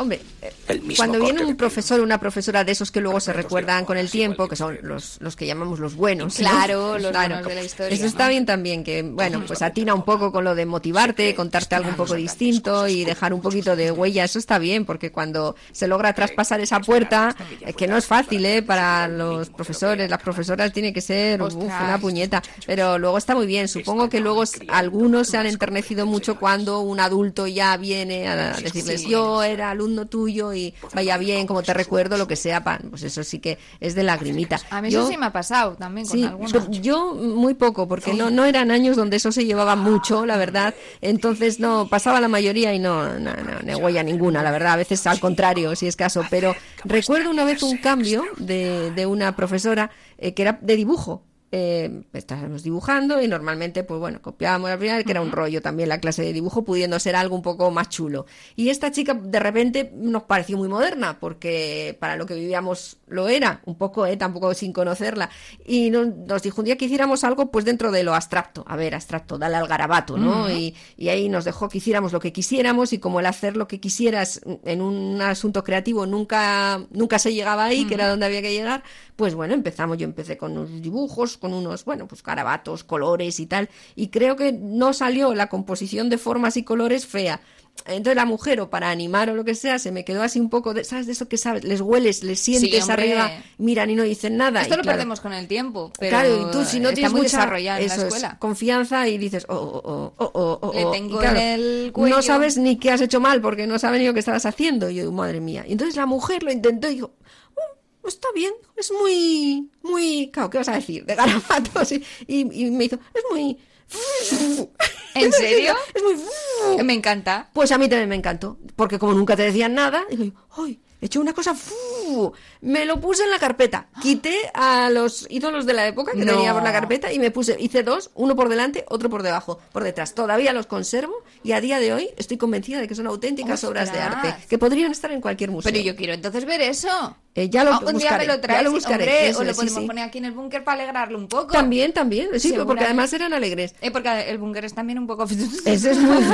[SPEAKER 3] Hombre,
[SPEAKER 7] El mismo
[SPEAKER 3] cuando viene un profesor o una profesora de esos que luego se recuerdan con el tiempo, que son los, los que llamamos los buenos. ¿no?
[SPEAKER 2] Claro, los buenos de la historia,
[SPEAKER 3] Eso está bien también, que, bueno, pues atina un poco con lo de motivarte, contarte algo un poco distinto y dejar un poquito de huella. Eso está bien, porque cuando se logra traspasar esa puerta, que no es fácil, ¿eh? Para los profesores, las profesoras, tiene que ser uf, una puñeta. Pero luego está muy bien. Supongo que luego algunos se han enternecido mucho cuando un adulto ya viene a decirles, yo era alumno tuyo y vaya bien, como te recuerdo, lo que sea, pan. Pues eso sí que es de lagrimita.
[SPEAKER 2] A mí
[SPEAKER 3] Yo-
[SPEAKER 2] eso sí me ha pasado también con
[SPEAKER 3] Sí,
[SPEAKER 2] algunos.
[SPEAKER 3] yo muy poco, porque no, no eran años donde eso se llevaba mucho, la verdad. Entonces no, pasaba la mayoría y no, no, no, no huella ninguna, la verdad. A veces al contrario, si es caso. Pero recuerdo una vez un cambio de, de una profesora eh, que era de dibujo. Eh, estábamos dibujando y normalmente, pues bueno, copiábamos al final, que era un rollo también la clase de dibujo, pudiendo ser algo un poco más chulo. Y esta chica de repente nos pareció muy moderna, porque para lo que vivíamos lo era, un poco, eh, tampoco sin conocerla. Y no- nos dijo un día que hiciéramos algo pues dentro de lo abstracto. A ver, abstracto, dale al garabato, ¿no? Y ahí nos dejó que hiciéramos lo que quisiéramos y como el hacer lo que quisieras en un asunto creativo nunca, nunca se llegaba ahí, que era donde había que llegar, pues bueno, empezamos, yo empecé con unos dibujos, con unos, bueno, pues garabatos, colores y tal, y creo que no salió la composición de formas y colores fea. Entonces la mujer, o para animar o lo que sea, se me quedó así un poco de, ¿sabes? De eso que sabes, les hueles, les sientes arriba, miran y no dicen nada.
[SPEAKER 2] Esto
[SPEAKER 3] y
[SPEAKER 2] lo
[SPEAKER 3] claro,
[SPEAKER 2] perdemos con el tiempo. Pero
[SPEAKER 3] Claro, y tú si no tienes mucha
[SPEAKER 2] desarrollada en la
[SPEAKER 3] eso es,
[SPEAKER 2] escuela.
[SPEAKER 3] confianza y dices, oh, oh, oh, oh, oh, oh,
[SPEAKER 2] Le
[SPEAKER 3] oh,
[SPEAKER 2] tengo
[SPEAKER 3] y claro,
[SPEAKER 2] en el cuello.
[SPEAKER 3] No sabes ni qué has hecho mal porque no sabes ni lo que estabas haciendo. Y yo, madre mía. Y entonces la mujer lo intentó y dijo, "Oh, está bien, es muy, muy, claro, ¿qué vas a decir? De garabatos. Y, y, y me hizo, es muy...
[SPEAKER 2] ¿En serio?
[SPEAKER 3] Es muy...
[SPEAKER 2] Me encanta.
[SPEAKER 3] Pues a mí también me encantó, porque como nunca te decían nada, digo, yo, ¡ay! He hecho una cosa, me lo puse en la carpeta. Quité a los ídolos de la época que
[SPEAKER 2] No.
[SPEAKER 3] tenía por la carpeta y me puse, hice dos, uno por delante, otro por debajo, por detrás. Todavía los conservo y a día de hoy estoy convencida de que son auténticas obras de arte, que podrían estar en cualquier museo.
[SPEAKER 2] Pero yo quiero entonces ver eso.
[SPEAKER 3] Eh, ya lo
[SPEAKER 2] Ah, un día
[SPEAKER 3] buscaré,
[SPEAKER 2] me lo
[SPEAKER 3] ya
[SPEAKER 2] traes,
[SPEAKER 3] lo buscaré,
[SPEAKER 2] hombre,
[SPEAKER 3] eso
[SPEAKER 2] o lo
[SPEAKER 3] sí,
[SPEAKER 2] podemos
[SPEAKER 3] sí.
[SPEAKER 2] poner aquí en el búnker para alegrarlo un poco.
[SPEAKER 3] También, también, sí, porque además eran alegres.
[SPEAKER 2] Eh, porque el búnker es también un poco...
[SPEAKER 3] Eso es muy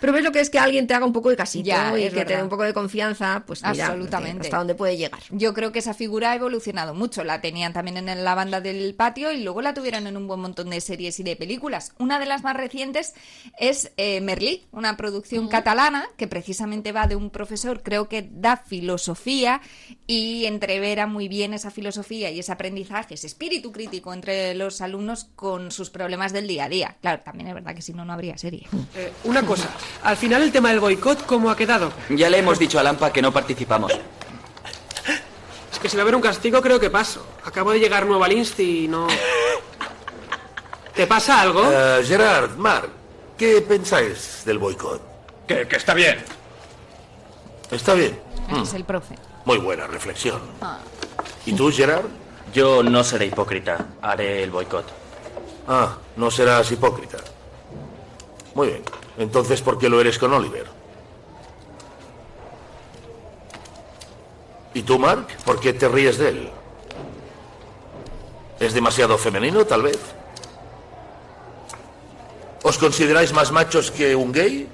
[SPEAKER 3] Pero ves lo que es que alguien te haga un poco de casito
[SPEAKER 2] Ya,
[SPEAKER 3] y que te dé un poco de confianza, pues mira,
[SPEAKER 2] Absolutamente.
[SPEAKER 3] hasta dónde puede llegar.
[SPEAKER 2] Yo creo que esa figura ha evolucionado mucho. La tenían también en la banda del patio y luego la tuvieron en un buen montón de series y de películas. Una de las más recientes es eh, Merlí, una producción catalana que precisamente va de un profesor, creo que da filosofía y entrevera muy bien esa filosofía y ese aprendizaje, ese espíritu crítico entre los alumnos con sus problemas del día a día. Claro, también es verdad que si no, no habría serie.
[SPEAKER 10] Eh, una cosa, al final el tema del boicot, ¿cómo ha quedado?
[SPEAKER 11] Ya le hemos dicho a Lampa que no participamos.
[SPEAKER 10] Es que si va a haber un castigo, creo que paso. Acabo de llegar nuevo al Insti y no... ¿Te pasa algo?
[SPEAKER 12] Eh, Gerard, Marc, ¿qué pensáis del boicot?
[SPEAKER 7] Que, que está bien.
[SPEAKER 12] Está bien.
[SPEAKER 2] Es el profe.
[SPEAKER 12] Muy buena reflexión.
[SPEAKER 2] Ah.
[SPEAKER 12] ¿Y tú, Gerard?
[SPEAKER 11] Yo no seré hipócrita. Haré el boicot.
[SPEAKER 12] Ah, no serás hipócrita. Muy bien. Entonces, ¿por qué lo eres con Oliver? ¿Y tú, Mark? ¿Por qué te ríes de él? ¿Es demasiado femenino, tal vez? ¿Os consideráis más machos que un gay?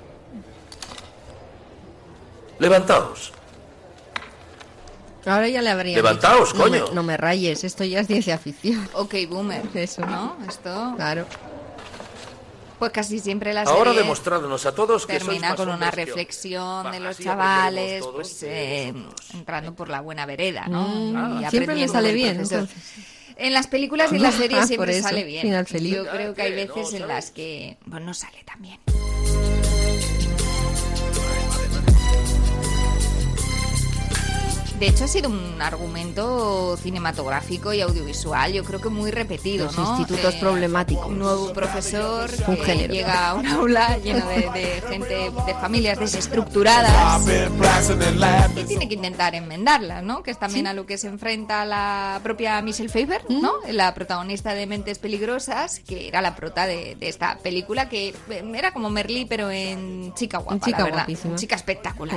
[SPEAKER 12] Levantaos.
[SPEAKER 3] Ahora ya le habría
[SPEAKER 12] Levantaos,
[SPEAKER 3] dicho, no me-
[SPEAKER 12] coño.
[SPEAKER 3] No me, rayes, esto ya es ciencia ficción.
[SPEAKER 2] Ok, boomer.
[SPEAKER 3] Eso.
[SPEAKER 2] ¿No? Esto...
[SPEAKER 3] Claro.
[SPEAKER 2] Pues casi siempre la
[SPEAKER 12] Ahora
[SPEAKER 2] serie
[SPEAKER 12] demostradnos a todos que
[SPEAKER 2] termina con una reflexión de los chavales, pues eh, entrando por la buena vereda, ¿no?
[SPEAKER 3] Mm,
[SPEAKER 2] Y
[SPEAKER 3] siempre le
[SPEAKER 2] aprendiendo
[SPEAKER 3] sale bien.
[SPEAKER 2] En las películas y en las series
[SPEAKER 3] Ah,
[SPEAKER 2] siempre
[SPEAKER 3] eso,
[SPEAKER 2] sale bien.
[SPEAKER 3] final feliz.
[SPEAKER 2] Yo creo que hay veces en las que pues, no sale tan bien. De hecho, ha sido un argumento cinematográfico y audiovisual, yo creo que muy repetido,
[SPEAKER 3] Los
[SPEAKER 2] ¿no?
[SPEAKER 3] institutos
[SPEAKER 2] Eh,
[SPEAKER 3] problemáticos.
[SPEAKER 2] Un nuevo profesor
[SPEAKER 3] Un
[SPEAKER 2] que
[SPEAKER 3] género.
[SPEAKER 2] llega a un aula lleno de, de gente, de familias desestructuradas y tiene que intentar enmendarlas, ¿no? Que es también a lo que se enfrenta la propia Michelle Pfeiffer, ¿no? La protagonista de Mentes Peligrosas, que era la prota de, de esta película, que eh, era como Merlí, pero en chica guapa,
[SPEAKER 3] En chica
[SPEAKER 2] la verdad.
[SPEAKER 3] guapísima. Oh.
[SPEAKER 2] Chica espectacular.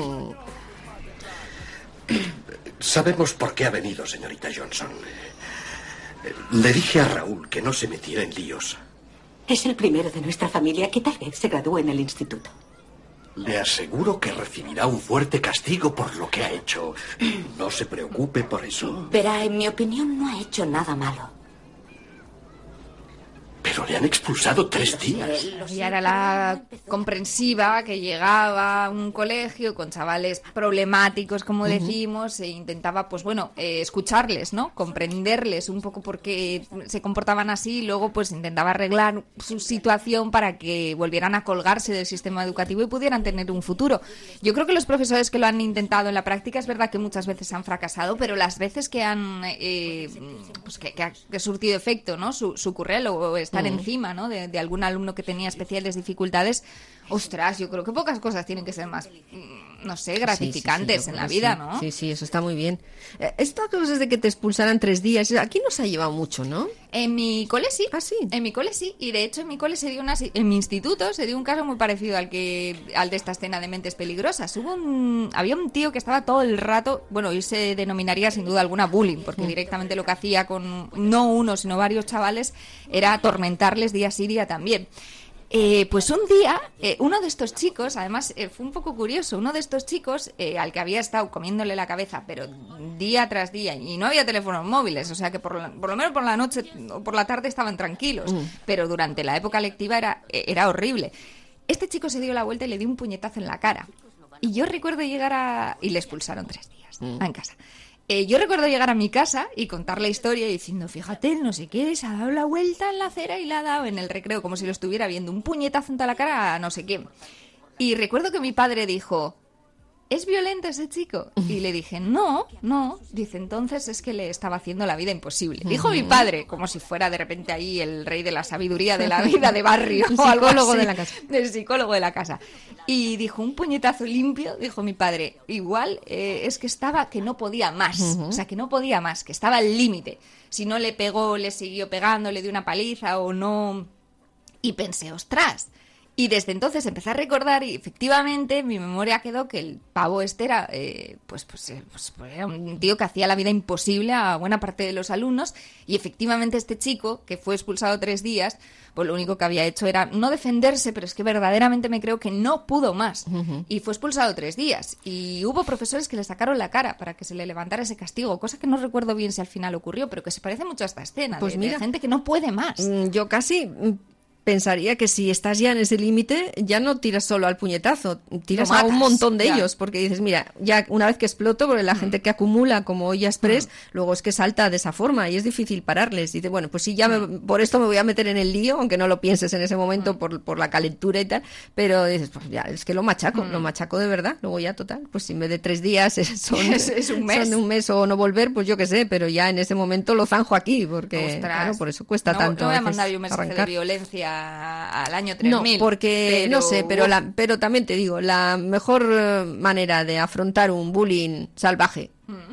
[SPEAKER 13] Sabemos por qué ha venido, señorita Johnson. Le dije a Raúl que no se metiera en líos.
[SPEAKER 14] Es el primero de nuestra familia que tal vez se gradúe en el instituto.
[SPEAKER 13] Le aseguro que recibirá un fuerte castigo por lo que ha hecho. No se preocupe por eso.
[SPEAKER 14] Verá, en mi opinión, no ha hecho nada malo.
[SPEAKER 13] Pero le han expulsado tres días.
[SPEAKER 2] Ella era la comprensiva que llegaba a un colegio con chavales problemáticos, como decimos, e intentaba, pues bueno, eh, escucharles, ¿no? Comprenderles un poco por qué se comportaban así y luego pues intentaba arreglar su situación para que volvieran a colgarse del sistema educativo y pudieran tener un futuro. Yo creo que los profesores que lo han intentado en la práctica es verdad que muchas veces han fracasado, pero las veces que han eh, pues que, que ha, que ha surtido efecto, ¿no? Su, su currelo o estar
[SPEAKER 3] Mm.
[SPEAKER 2] encima, ¿no? De, de algún alumno que tenía especiales dificultades. Ostras, yo creo que pocas cosas tienen que ser más, mm, no sé, gratificantes
[SPEAKER 3] Sí, sí, sí, yo
[SPEAKER 2] en la vida. ¿no?
[SPEAKER 3] Sí, sí, eso está muy bien. Eh, Esta cosa de que te expulsaran tres días, aquí nos ha llevado mucho, ¿no?
[SPEAKER 2] En mi cole sí.
[SPEAKER 3] Ah, sí.
[SPEAKER 2] En mi cole sí. Y de hecho en mi cole se dio una en mi instituto se dio un caso muy parecido al que al de esta escena de mentes peligrosas. Hubo un había un tío que estaba todo el rato, bueno, hoy se denominaría sin duda alguna bullying, porque
[SPEAKER 3] Mm.
[SPEAKER 2] directamente lo que hacía con no uno, sino varios chavales era atormentarles día sí día también. Eh, pues un día, eh, uno de estos chicos, además eh, fue un poco curioso, uno de estos chicos eh, al que había estado comiéndole la cabeza, pero día tras día, y no había teléfonos móviles, o sea que por, la- por lo menos por la noche o por la tarde estaban tranquilos,
[SPEAKER 3] Mm.
[SPEAKER 2] pero durante la época lectiva era, eh, era horrible. Este chico se dio la vuelta y le dio un puñetazo en la cara. Y yo recuerdo llegar a... y le expulsaron tres días
[SPEAKER 3] Mm.
[SPEAKER 2] en casa. Eh, yo recuerdo llegar a mi casa y contar la historia diciendo, fíjate, no sé qué, se ha dado la vuelta en la acera y la ha dado en el recreo, como si lo estuviera viendo, un puñetazo en la cara a no sé quién. Y recuerdo que mi padre dijo, ¿es violento ese chico? Y le dije, no, no. Dice, entonces es que le estaba haciendo la vida imposible. Dijo mi padre, como si fuera de repente ahí el rey de la sabiduría de la vida de barrio.
[SPEAKER 3] El
[SPEAKER 2] o algo
[SPEAKER 3] de la casa.
[SPEAKER 2] El psicólogo de la casa. Y dijo, un puñetazo limpio, dijo mi padre. Igual eh, es que estaba, que no podía más. O sea, que no podía más, que estaba al límite. Si no le pegó, le siguió pegando, le dio una paliza o no. Y pensé, ostras. Y desde entonces empecé a recordar y efectivamente mi memoria quedó que el pavo este era, eh, pues, pues, eh, pues, pues era un tío que hacía la vida imposible a buena parte de los alumnos y efectivamente este chico que fue expulsado tres días, pues lo único que había hecho era no defenderse, pero es que verdaderamente me creo que no pudo más y fue expulsado tres días y hubo profesores que le sacaron la cara para que se le levantara ese castigo, cosa que no recuerdo bien si al final ocurrió, pero que se parece mucho a esta escena
[SPEAKER 3] Pues
[SPEAKER 2] de- de
[SPEAKER 3] mira.
[SPEAKER 2] gente que no puede más.
[SPEAKER 3] Mm, Yo casi mm, pensaría que si estás ya en ese límite, ya no tiras solo al puñetazo, tiras a un montón de
[SPEAKER 2] ya.
[SPEAKER 3] ellos, porque dices, mira, ya una vez que exploto, porque la gente que acumula como olla express, luego es que salta de esa forma y es difícil pararles. Dice, bueno, pues sí, ya me- por esto me voy a meter en el lío, aunque no lo pienses en ese momento por, por la calentura y tal, pero dices, pues ya, es que lo machaco, lo machaco de verdad, luego ya total, pues si en vez de tres días son,
[SPEAKER 2] Es- es un mes.
[SPEAKER 3] son un mes o no volver, pues yo qué sé, pero ya en ese momento lo zanjo aquí, porque
[SPEAKER 2] Ostras.
[SPEAKER 3] claro, por eso cuesta
[SPEAKER 2] no,
[SPEAKER 3] tanto.
[SPEAKER 2] No voy a mandar yo un mensaje
[SPEAKER 3] arrancar.
[SPEAKER 2] de violencia al año
[SPEAKER 3] No,
[SPEAKER 2] 3000.
[SPEAKER 3] porque no sé, pero la, pero también te digo, la mejor eh, manera de afrontar un bullying salvaje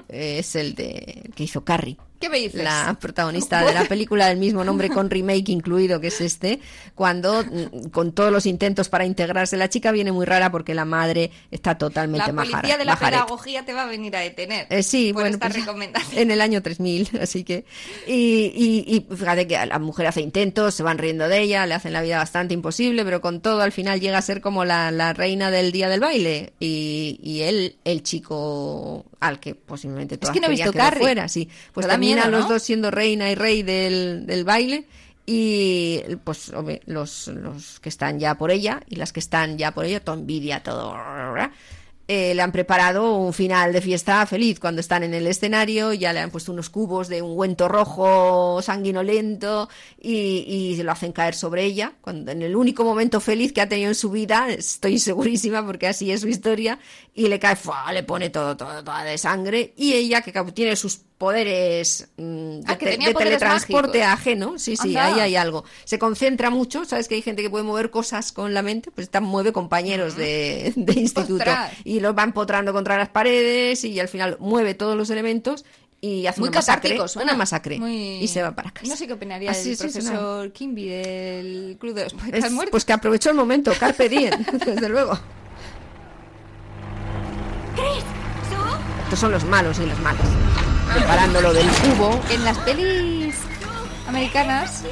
[SPEAKER 3] eh, es el de el que hizo Carrie.
[SPEAKER 2] ¿Qué me dices?
[SPEAKER 3] La protagonista de la película del mismo nombre con remake incluido, que es este, cuando mm, con todos los intentos para integrarse, la chica viene muy rara porque la madre está totalmente
[SPEAKER 2] La
[SPEAKER 3] majara-
[SPEAKER 2] policía de la
[SPEAKER 3] majareta.
[SPEAKER 2] pedagogía te va a venir a detener.
[SPEAKER 3] Eh, sí,
[SPEAKER 2] por
[SPEAKER 3] bueno,
[SPEAKER 2] esta
[SPEAKER 3] pues,
[SPEAKER 2] recomendación.
[SPEAKER 3] en el año 3000, así que... Y, y, y fíjate que la mujer hace intentos, se van riendo de ella, le hacen la vida bastante imposible, pero con todo al final llega a ser como la, la reina del día del baile. Y, y él, el chico al que posiblemente todas
[SPEAKER 2] que no he visto
[SPEAKER 3] que fuera, sí. Pues
[SPEAKER 2] da
[SPEAKER 3] terminan
[SPEAKER 2] miedo,
[SPEAKER 3] los
[SPEAKER 2] ¿no?
[SPEAKER 3] dos siendo reina y rey del, del baile. Y pues los, los que están ya por ella y las que están ya por ella, toda envidia, todo eh, le han preparado un final de fiesta feliz cuando están en el escenario, ya le han puesto unos cubos de ungüento rojo sanguinolento y, y lo hacen caer sobre ella, cuando en el único momento feliz que ha tenido en su vida, estoy segurísima porque así es su historia, y le cae, ¡fua! le pone todo, todo, toda de sangre, y ella que tiene sus poderes mm, de,
[SPEAKER 2] Ah, que
[SPEAKER 3] te-
[SPEAKER 2] tenía
[SPEAKER 3] de
[SPEAKER 2] poderes
[SPEAKER 3] teletransporte
[SPEAKER 2] mágicos.
[SPEAKER 3] ajeno, sí, sí,
[SPEAKER 2] Anda.
[SPEAKER 3] ahí hay algo. Se concentra mucho, sabes que hay gente que puede mover cosas con la mente, pues esta mueve compañeros de, de instituto
[SPEAKER 2] Ostras.
[SPEAKER 3] y los va empotrando contra las paredes y al final mueve todos los elementos y hace
[SPEAKER 2] Muy
[SPEAKER 3] una masacre, una masacre
[SPEAKER 2] Muy-
[SPEAKER 3] y se va para casa.
[SPEAKER 2] No sé qué opinaría
[SPEAKER 3] Así
[SPEAKER 2] el
[SPEAKER 3] sí,
[SPEAKER 2] profesor Kimby del Club de los Poetas Muertos.
[SPEAKER 3] pues que aprovechó el momento, carpe diem, desde luego. Estos son los malos y las malas. Preparando lo del cubo.
[SPEAKER 2] En las pelis americanas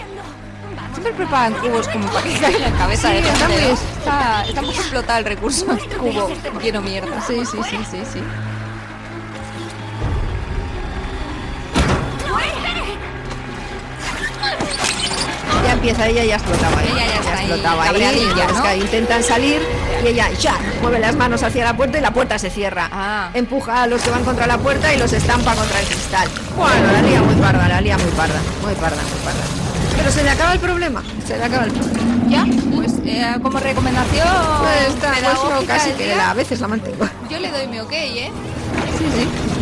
[SPEAKER 2] siempre preparan cubos como para que caiga en la cabeza
[SPEAKER 3] Sí,
[SPEAKER 2] de
[SPEAKER 3] está muy-.
[SPEAKER 2] Está, está muy explotado el recurso cubo lleno mierda.
[SPEAKER 3] Sí, sí, sí, sí, sí. Empieza ella, ya explotaba.
[SPEAKER 2] Ella ya
[SPEAKER 3] explotaba intentan salir y ella ya mueve las manos hacia la puerta y la puerta se cierra.
[SPEAKER 2] Ah.
[SPEAKER 3] Empuja a los que van contra la puerta y los estampa contra el cristal. Bueno, la lía muy parda, la lía muy parda, muy parda, muy parda. Pero se le acaba el problema, se le acaba el problema.
[SPEAKER 2] Ya, pues eh, como recomendación
[SPEAKER 3] Pues está, pues casi que a veces la mantengo.
[SPEAKER 2] yo le doy mi ok, ¿eh?
[SPEAKER 3] Sí, sí.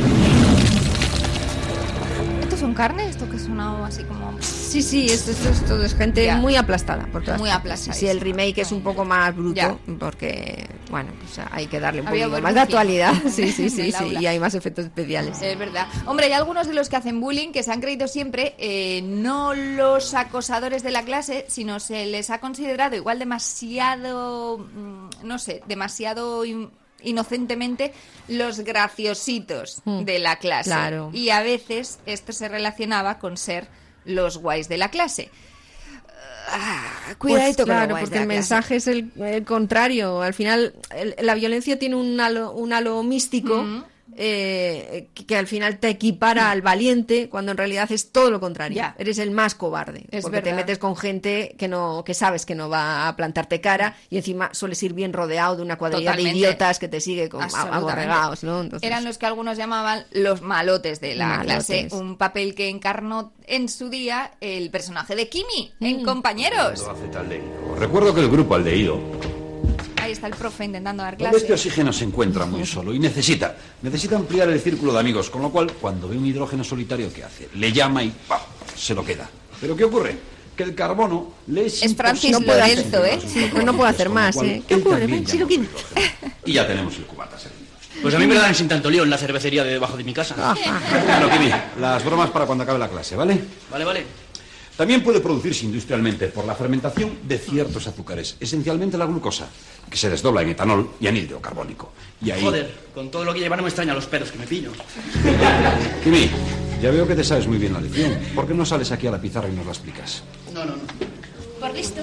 [SPEAKER 2] ¿Estos son carne? ¿Esto que ha sonado así como...?
[SPEAKER 3] Sí, sí, esto, esto, esto es gente
[SPEAKER 2] Ya.
[SPEAKER 3] muy aplastada por todas
[SPEAKER 2] Muy aplastada,
[SPEAKER 3] Sí, el remake es un poco más bruto
[SPEAKER 2] Ya.
[SPEAKER 3] porque, bueno, pues hay que darle un
[SPEAKER 2] Había
[SPEAKER 3] poquito más de actualidad. Sí, sí, sí, sí, y hay más efectos especiales.
[SPEAKER 2] Es verdad. Hombre, hay algunos de los que hacen bullying que se han creído siempre eh, no los acosadores de la clase, sino se les ha considerado igual demasiado, mm, no sé, demasiado in- inocentemente los graciositos
[SPEAKER 3] Mm,
[SPEAKER 2] de la clase.
[SPEAKER 3] claro.
[SPEAKER 2] Y a veces esto se relacionaba con ser los guays de la clase. Ah, cuidadito
[SPEAKER 3] Pues
[SPEAKER 2] con los
[SPEAKER 3] claro, porque el
[SPEAKER 2] clase.
[SPEAKER 3] mensaje es el, el contrario. Al final, el- la violencia tiene un halo, un halo místico eh, que, que al final te equipara al valiente, cuando en realidad es todo lo contrario.
[SPEAKER 2] Ya.
[SPEAKER 3] Eres el más cobarde,
[SPEAKER 2] Es
[SPEAKER 3] porque te metes con gente que no, que sabes que no va a plantarte cara y encima sueles ir bien rodeado de una cuadrilla
[SPEAKER 2] Totalmente.
[SPEAKER 3] de idiotas que te sigue con aborregados, ¿no? Entonces,
[SPEAKER 2] Eran los que algunos llamaban los malotes de la
[SPEAKER 3] Malotes.
[SPEAKER 2] clase, un papel que encarnó en su día el personaje de Kimi
[SPEAKER 3] Mm.
[SPEAKER 2] en Compañeros.
[SPEAKER 15] Recuerdo que el grupo aldeído
[SPEAKER 2] Ahí está el profe intentando dar
[SPEAKER 15] este
[SPEAKER 2] clase.
[SPEAKER 15] oxígeno se encuentra muy solo y necesita, necesita ampliar el círculo de amigos, con lo cual, cuando ve un hidrógeno solitario, ¿qué hace? Le llama y ¡pam! se lo queda. ¿Pero qué ocurre? Que el carbono le es,
[SPEAKER 2] Es Francis Lorenzo, ¿eh?
[SPEAKER 3] Sí, pues no puedo hacer más,
[SPEAKER 15] cual,
[SPEAKER 3] ¿eh? ¿Qué ocurre?
[SPEAKER 15] llama
[SPEAKER 3] Chiruquín.
[SPEAKER 15] Y ya tenemos el cubata servido.
[SPEAKER 16] Pues a mí me la dan sin tanto lío en la cervecería de debajo de mi casa.
[SPEAKER 15] Bueno, Kimi, las bromas para cuando acabe la clase, ¿vale?
[SPEAKER 16] Vale, vale.
[SPEAKER 15] También puede producirse industrialmente por la fermentación de ciertos azúcares, esencialmente la glucosa, que se desdobla en etanol y anhídrido carbónico. Y ahí...
[SPEAKER 16] Joder, con todo lo que lleva no me extraña los pedos que me pillo.
[SPEAKER 15] Kimi, ya veo que te sabes muy bien la lección. ¿Por qué no sales aquí a la pizarra y nos la explicas?
[SPEAKER 16] No, no, no.
[SPEAKER 2] Por listo.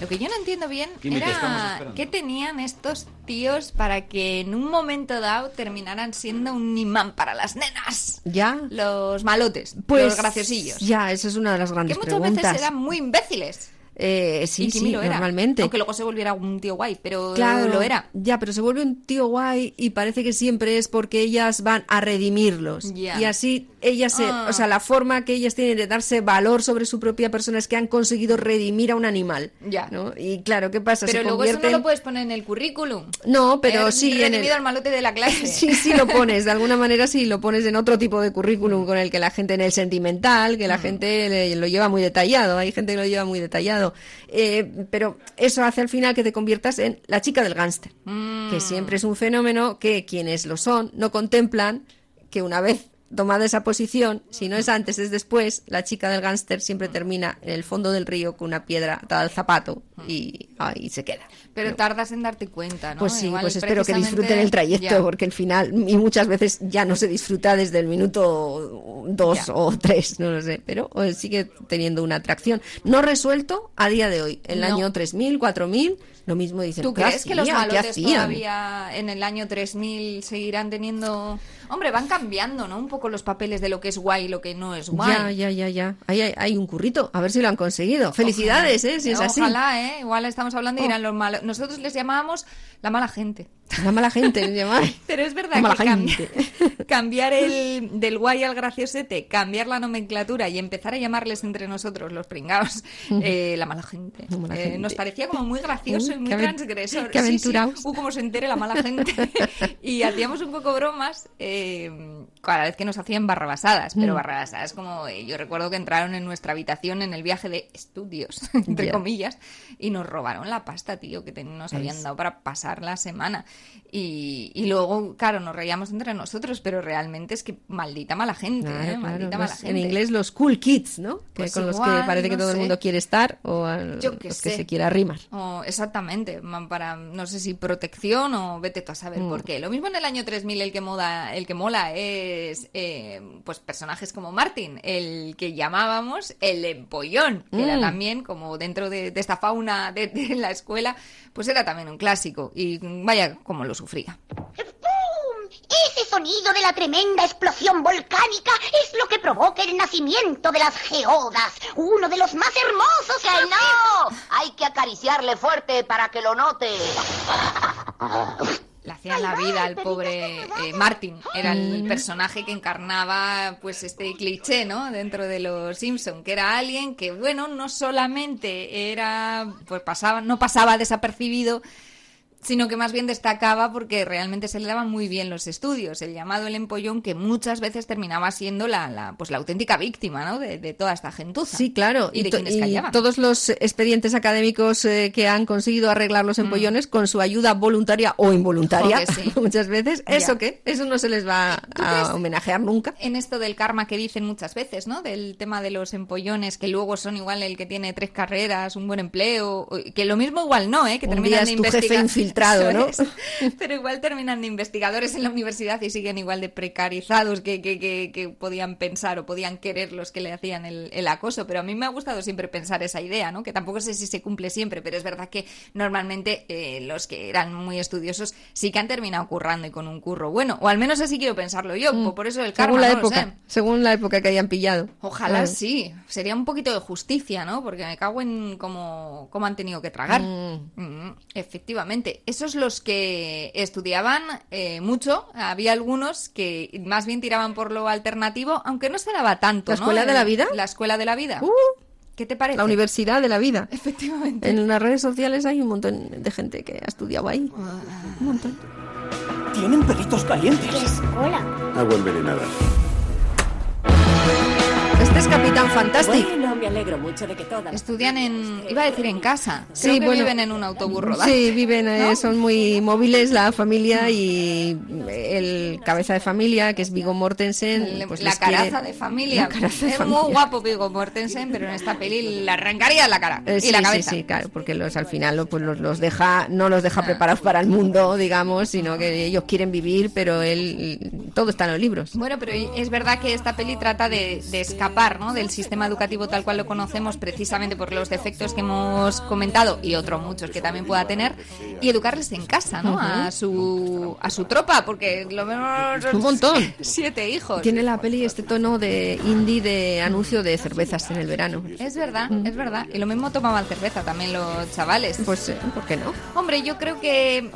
[SPEAKER 2] Lo que yo no entiendo bien era qué tenían estos tíos para que en un momento dado terminaran siendo un imán para las nenas.
[SPEAKER 3] Ya.
[SPEAKER 2] Los malotes,
[SPEAKER 3] Pues
[SPEAKER 2] los graciosillos.
[SPEAKER 3] Ya, esa es una de las
[SPEAKER 2] Que
[SPEAKER 3] grandes
[SPEAKER 2] muchas
[SPEAKER 3] preguntas.
[SPEAKER 2] veces eran muy imbéciles.
[SPEAKER 3] Eh, sí,
[SPEAKER 2] y Kimi
[SPEAKER 3] sí,
[SPEAKER 2] lo era.
[SPEAKER 3] normalmente.
[SPEAKER 2] Aunque luego se volviera un tío guay, pero
[SPEAKER 3] Claro,
[SPEAKER 2] lo era.
[SPEAKER 3] Ya, pero se vuelve un tío guay y parece que siempre es porque ellas van a redimirlos.
[SPEAKER 2] Ya.
[SPEAKER 3] Y así ellas, se-
[SPEAKER 2] Ah.
[SPEAKER 3] o sea, la forma que ellas tienen de darse valor sobre su propia persona es que han conseguido redimir a un animal.
[SPEAKER 2] Ya.
[SPEAKER 3] ¿no? Y claro, ¿qué pasa?
[SPEAKER 2] Pero
[SPEAKER 3] se
[SPEAKER 2] luego eso no lo puedes poner en el currículum.
[SPEAKER 3] No, pero
[SPEAKER 2] He
[SPEAKER 3] sí en el...
[SPEAKER 2] al malote de la clase.
[SPEAKER 3] Sí, sí lo pones, de alguna manera sí lo pones en otro tipo de currículum con el que la gente en el sentimental, que la
[SPEAKER 2] Mm.
[SPEAKER 3] gente le- lo lleva muy detallado, hay gente que lo lleva muy detallado, Eh, pero eso hace al final que te conviertas en la chica del gángster,
[SPEAKER 2] Mm.
[SPEAKER 3] que siempre es un fenómeno que quienes lo son no contemplan que una vez tomada esa posición, si no es antes es después, la chica del gángster siempre termina en el fondo del río con una piedra atada al zapato y ahí se queda.
[SPEAKER 2] Pero tardas en darte cuenta, ¿no?
[SPEAKER 3] Pues sí,
[SPEAKER 2] Igual
[SPEAKER 3] pues espero que disfruten el trayecto,
[SPEAKER 2] Ya.
[SPEAKER 3] porque el final, y muchas veces ya no se disfruta desde el minuto dos
[SPEAKER 2] Ya.
[SPEAKER 3] o tres, no lo sé, pero eh, sigue teniendo una atracción. No resuelto a día de hoy, el
[SPEAKER 2] No.
[SPEAKER 3] año 3000, 4000, lo mismo dicen.
[SPEAKER 2] ¿Tú
[SPEAKER 3] ¿qué
[SPEAKER 2] crees que los malotes todavía en el año 3000 seguirán teniendo... Hombre, van cambiando, ¿no? Un poco los papeles de lo que es guay y lo que no es guay.
[SPEAKER 3] Ya, ya, ya, ya. Ahí hay, hay un currito, a ver si lo han conseguido. Felicidades, ¿eh? Si es así.
[SPEAKER 2] Ojalá, ¿eh? Igual estamos hablando y
[SPEAKER 3] Oh.
[SPEAKER 2] eran los malos. Nosotros les llamábamos la mala gente.
[SPEAKER 3] La mala gente, se llama.
[SPEAKER 2] Pero es verdad
[SPEAKER 3] La
[SPEAKER 2] que cambiar el del guay al graciosete, cambiar la nomenclatura y empezar a llamarles entre nosotros los pringados eh, la mala gente.
[SPEAKER 3] mala
[SPEAKER 2] Eh,
[SPEAKER 3] gente.
[SPEAKER 2] Nos parecía como muy gracioso y muy transgresor.
[SPEAKER 3] qué
[SPEAKER 2] Sí, sí. Uh, como se entere la mala gente. y hacíamos un poco bromas eh, cada vez que nos hacían barrabasadas, pero
[SPEAKER 3] Mm.
[SPEAKER 2] barrabasadas como eh, yo recuerdo que entraron en nuestra habitación en el viaje de estudios, entre
[SPEAKER 3] Ya.
[SPEAKER 2] comillas, y nos robaron la pasta, tío, que ten- nos habían
[SPEAKER 3] Es-
[SPEAKER 2] dado para pasar la semana. Y, y luego, claro, nos reíamos entre nosotros, pero realmente es que maldita mala gente,
[SPEAKER 3] Claro,
[SPEAKER 2] ¿eh?
[SPEAKER 3] claro,
[SPEAKER 2] maldita mala
[SPEAKER 3] en
[SPEAKER 2] gente.
[SPEAKER 3] inglés los cool kids, ¿no? Que
[SPEAKER 2] Pues
[SPEAKER 3] con los
[SPEAKER 2] igual,
[SPEAKER 3] que parece que
[SPEAKER 2] no
[SPEAKER 3] todo el
[SPEAKER 2] sé.
[SPEAKER 3] mundo quiere estar o a los
[SPEAKER 2] Yo qué
[SPEAKER 3] que
[SPEAKER 2] sé.
[SPEAKER 3] se quiera arrimar.
[SPEAKER 2] O, exactamente, para no sé si protección o vete tú a saber
[SPEAKER 3] Mm.
[SPEAKER 2] por qué. Lo mismo en el año 3000 el que moda, el que mola es eh, pues personajes como Martin, el que llamábamos el empollón, que era
[SPEAKER 3] Mm.
[SPEAKER 2] también como dentro de, de esta fauna de, de la escuela, pues era también un clásico y vaya como lo sufría.
[SPEAKER 8] Ese sonido de la tremenda explosión volcánica es lo que provoca el nacimiento de las geodas, uno de los más hermosos
[SPEAKER 5] ¡Que no! Hay que acariciarle fuerte para que lo note.
[SPEAKER 2] Le hacían la vida al pobre eh, Martin. Era el personaje que encarnaba pues este cliché, ¿no? Dentro de los Simpson, que era alguien que, bueno, no solamente era, pues pasaba, no pasaba desapercibido, sino que más bien destacaba porque realmente se le daban muy bien los estudios. El llamado el empollón, que muchas veces terminaba siendo la, la, pues la auténtica víctima, ¿no? De, de toda esta gentuza.
[SPEAKER 3] Sí, claro.
[SPEAKER 2] Y, de quienes callaban.
[SPEAKER 3] todos los expedientes académicos eh, que han conseguido arreglar los empollones con su ayuda voluntaria o involuntaria,
[SPEAKER 2] sí.
[SPEAKER 3] muchas veces,
[SPEAKER 2] Ya.
[SPEAKER 3] ¿eso qué? Eso no se les va a homenajear nunca.
[SPEAKER 2] en esto del karma que dicen muchas veces, ¿no? Del tema de los empollones, que luego son igual el que tiene tres carreras, un buen empleo, que lo mismo igual no, ¿eh? Que
[SPEAKER 3] Un
[SPEAKER 2] terminan
[SPEAKER 3] día
[SPEAKER 2] de
[SPEAKER 3] es
[SPEAKER 2] investigar-
[SPEAKER 3] infiltrado,
[SPEAKER 2] Eso
[SPEAKER 3] ¿no?
[SPEAKER 2] es. Pero igual terminan de investigadores en la universidad y siguen igual de precarizados que, que, que, que podían pensar o podían querer los que le hacían el, el acoso. Pero a mí me ha gustado siempre pensar esa idea, ¿no? Que tampoco sé si se cumple siempre, pero es verdad que normalmente eh, los que eran muy estudiosos sí que han terminado currando y con un curro bueno. O al menos así quiero pensarlo yo,
[SPEAKER 3] Mm.
[SPEAKER 2] por eso el karma,
[SPEAKER 3] Según la
[SPEAKER 2] no
[SPEAKER 3] época,
[SPEAKER 2] sé.
[SPEAKER 3] según la época que hayan pillado.
[SPEAKER 2] Ojalá
[SPEAKER 3] Claro.
[SPEAKER 2] sí. Sería un poquito de justicia, ¿no? Porque me cago en cómo, cómo han tenido que tragar.
[SPEAKER 3] Mm.
[SPEAKER 2] Mm, efectivamente. Esos los que estudiaban eh, mucho. Había algunos que más bien tiraban por lo alternativo, aunque no se daba tanto,
[SPEAKER 3] ¿La
[SPEAKER 2] ¿no?
[SPEAKER 3] escuela de la vida?
[SPEAKER 2] La escuela de la vida.
[SPEAKER 3] Uh,
[SPEAKER 2] ¿Qué te parece?
[SPEAKER 3] la universidad de la vida.
[SPEAKER 2] Efectivamente.
[SPEAKER 3] En las redes sociales hay un montón de gente que ha estudiado ahí. Un montón.
[SPEAKER 17] Tienen perritos calientes.
[SPEAKER 8] escuela?
[SPEAKER 18] Agua envenenada.
[SPEAKER 3] Este es Capitán Fantastic.
[SPEAKER 14] Bueno, me alegro mucho de que todas.
[SPEAKER 2] Estudian en... Iba a decir en casa. Creo
[SPEAKER 3] Sí,
[SPEAKER 2] que
[SPEAKER 3] bueno.
[SPEAKER 2] viven en un autobús rodante.
[SPEAKER 3] Sí, viven, eh,
[SPEAKER 2] ¿no?
[SPEAKER 3] son muy móviles la familia y el cabeza de familia, que es Vigo Mortensen, pues
[SPEAKER 2] la
[SPEAKER 3] les quiere-
[SPEAKER 2] caraza de familia.
[SPEAKER 3] La caraza de
[SPEAKER 2] es
[SPEAKER 3] familia.
[SPEAKER 2] muy guapo Viggo Mortensen, pero en esta peli le arrancaría la cara
[SPEAKER 3] Eh,
[SPEAKER 2] y
[SPEAKER 3] sí,
[SPEAKER 2] la
[SPEAKER 3] sí,
[SPEAKER 2] cabeza.
[SPEAKER 3] sí, claro, porque los al final pues los, los deja, no los deja preparados para el mundo, digamos, sino que ellos quieren vivir, pero él todo está en los libros.
[SPEAKER 2] Bueno, pero es verdad que esta peli trata de, de escapar ¿no? del sistema educativo tal cual lo conocemos precisamente por los defectos que hemos comentado y otros muchos que también pueda tener y educarles en casa, ¿no? A su a su tropa, porque lo menos
[SPEAKER 3] Un montón.
[SPEAKER 2] siete hijos.
[SPEAKER 3] Tiene la peli este tono de indie de anuncio de cervezas en el verano.
[SPEAKER 2] Es verdad, es verdad. Y lo mismo tomaban cerveza también los chavales.
[SPEAKER 3] Pues, eh, ¿por qué no?
[SPEAKER 2] Hombre, yo creo que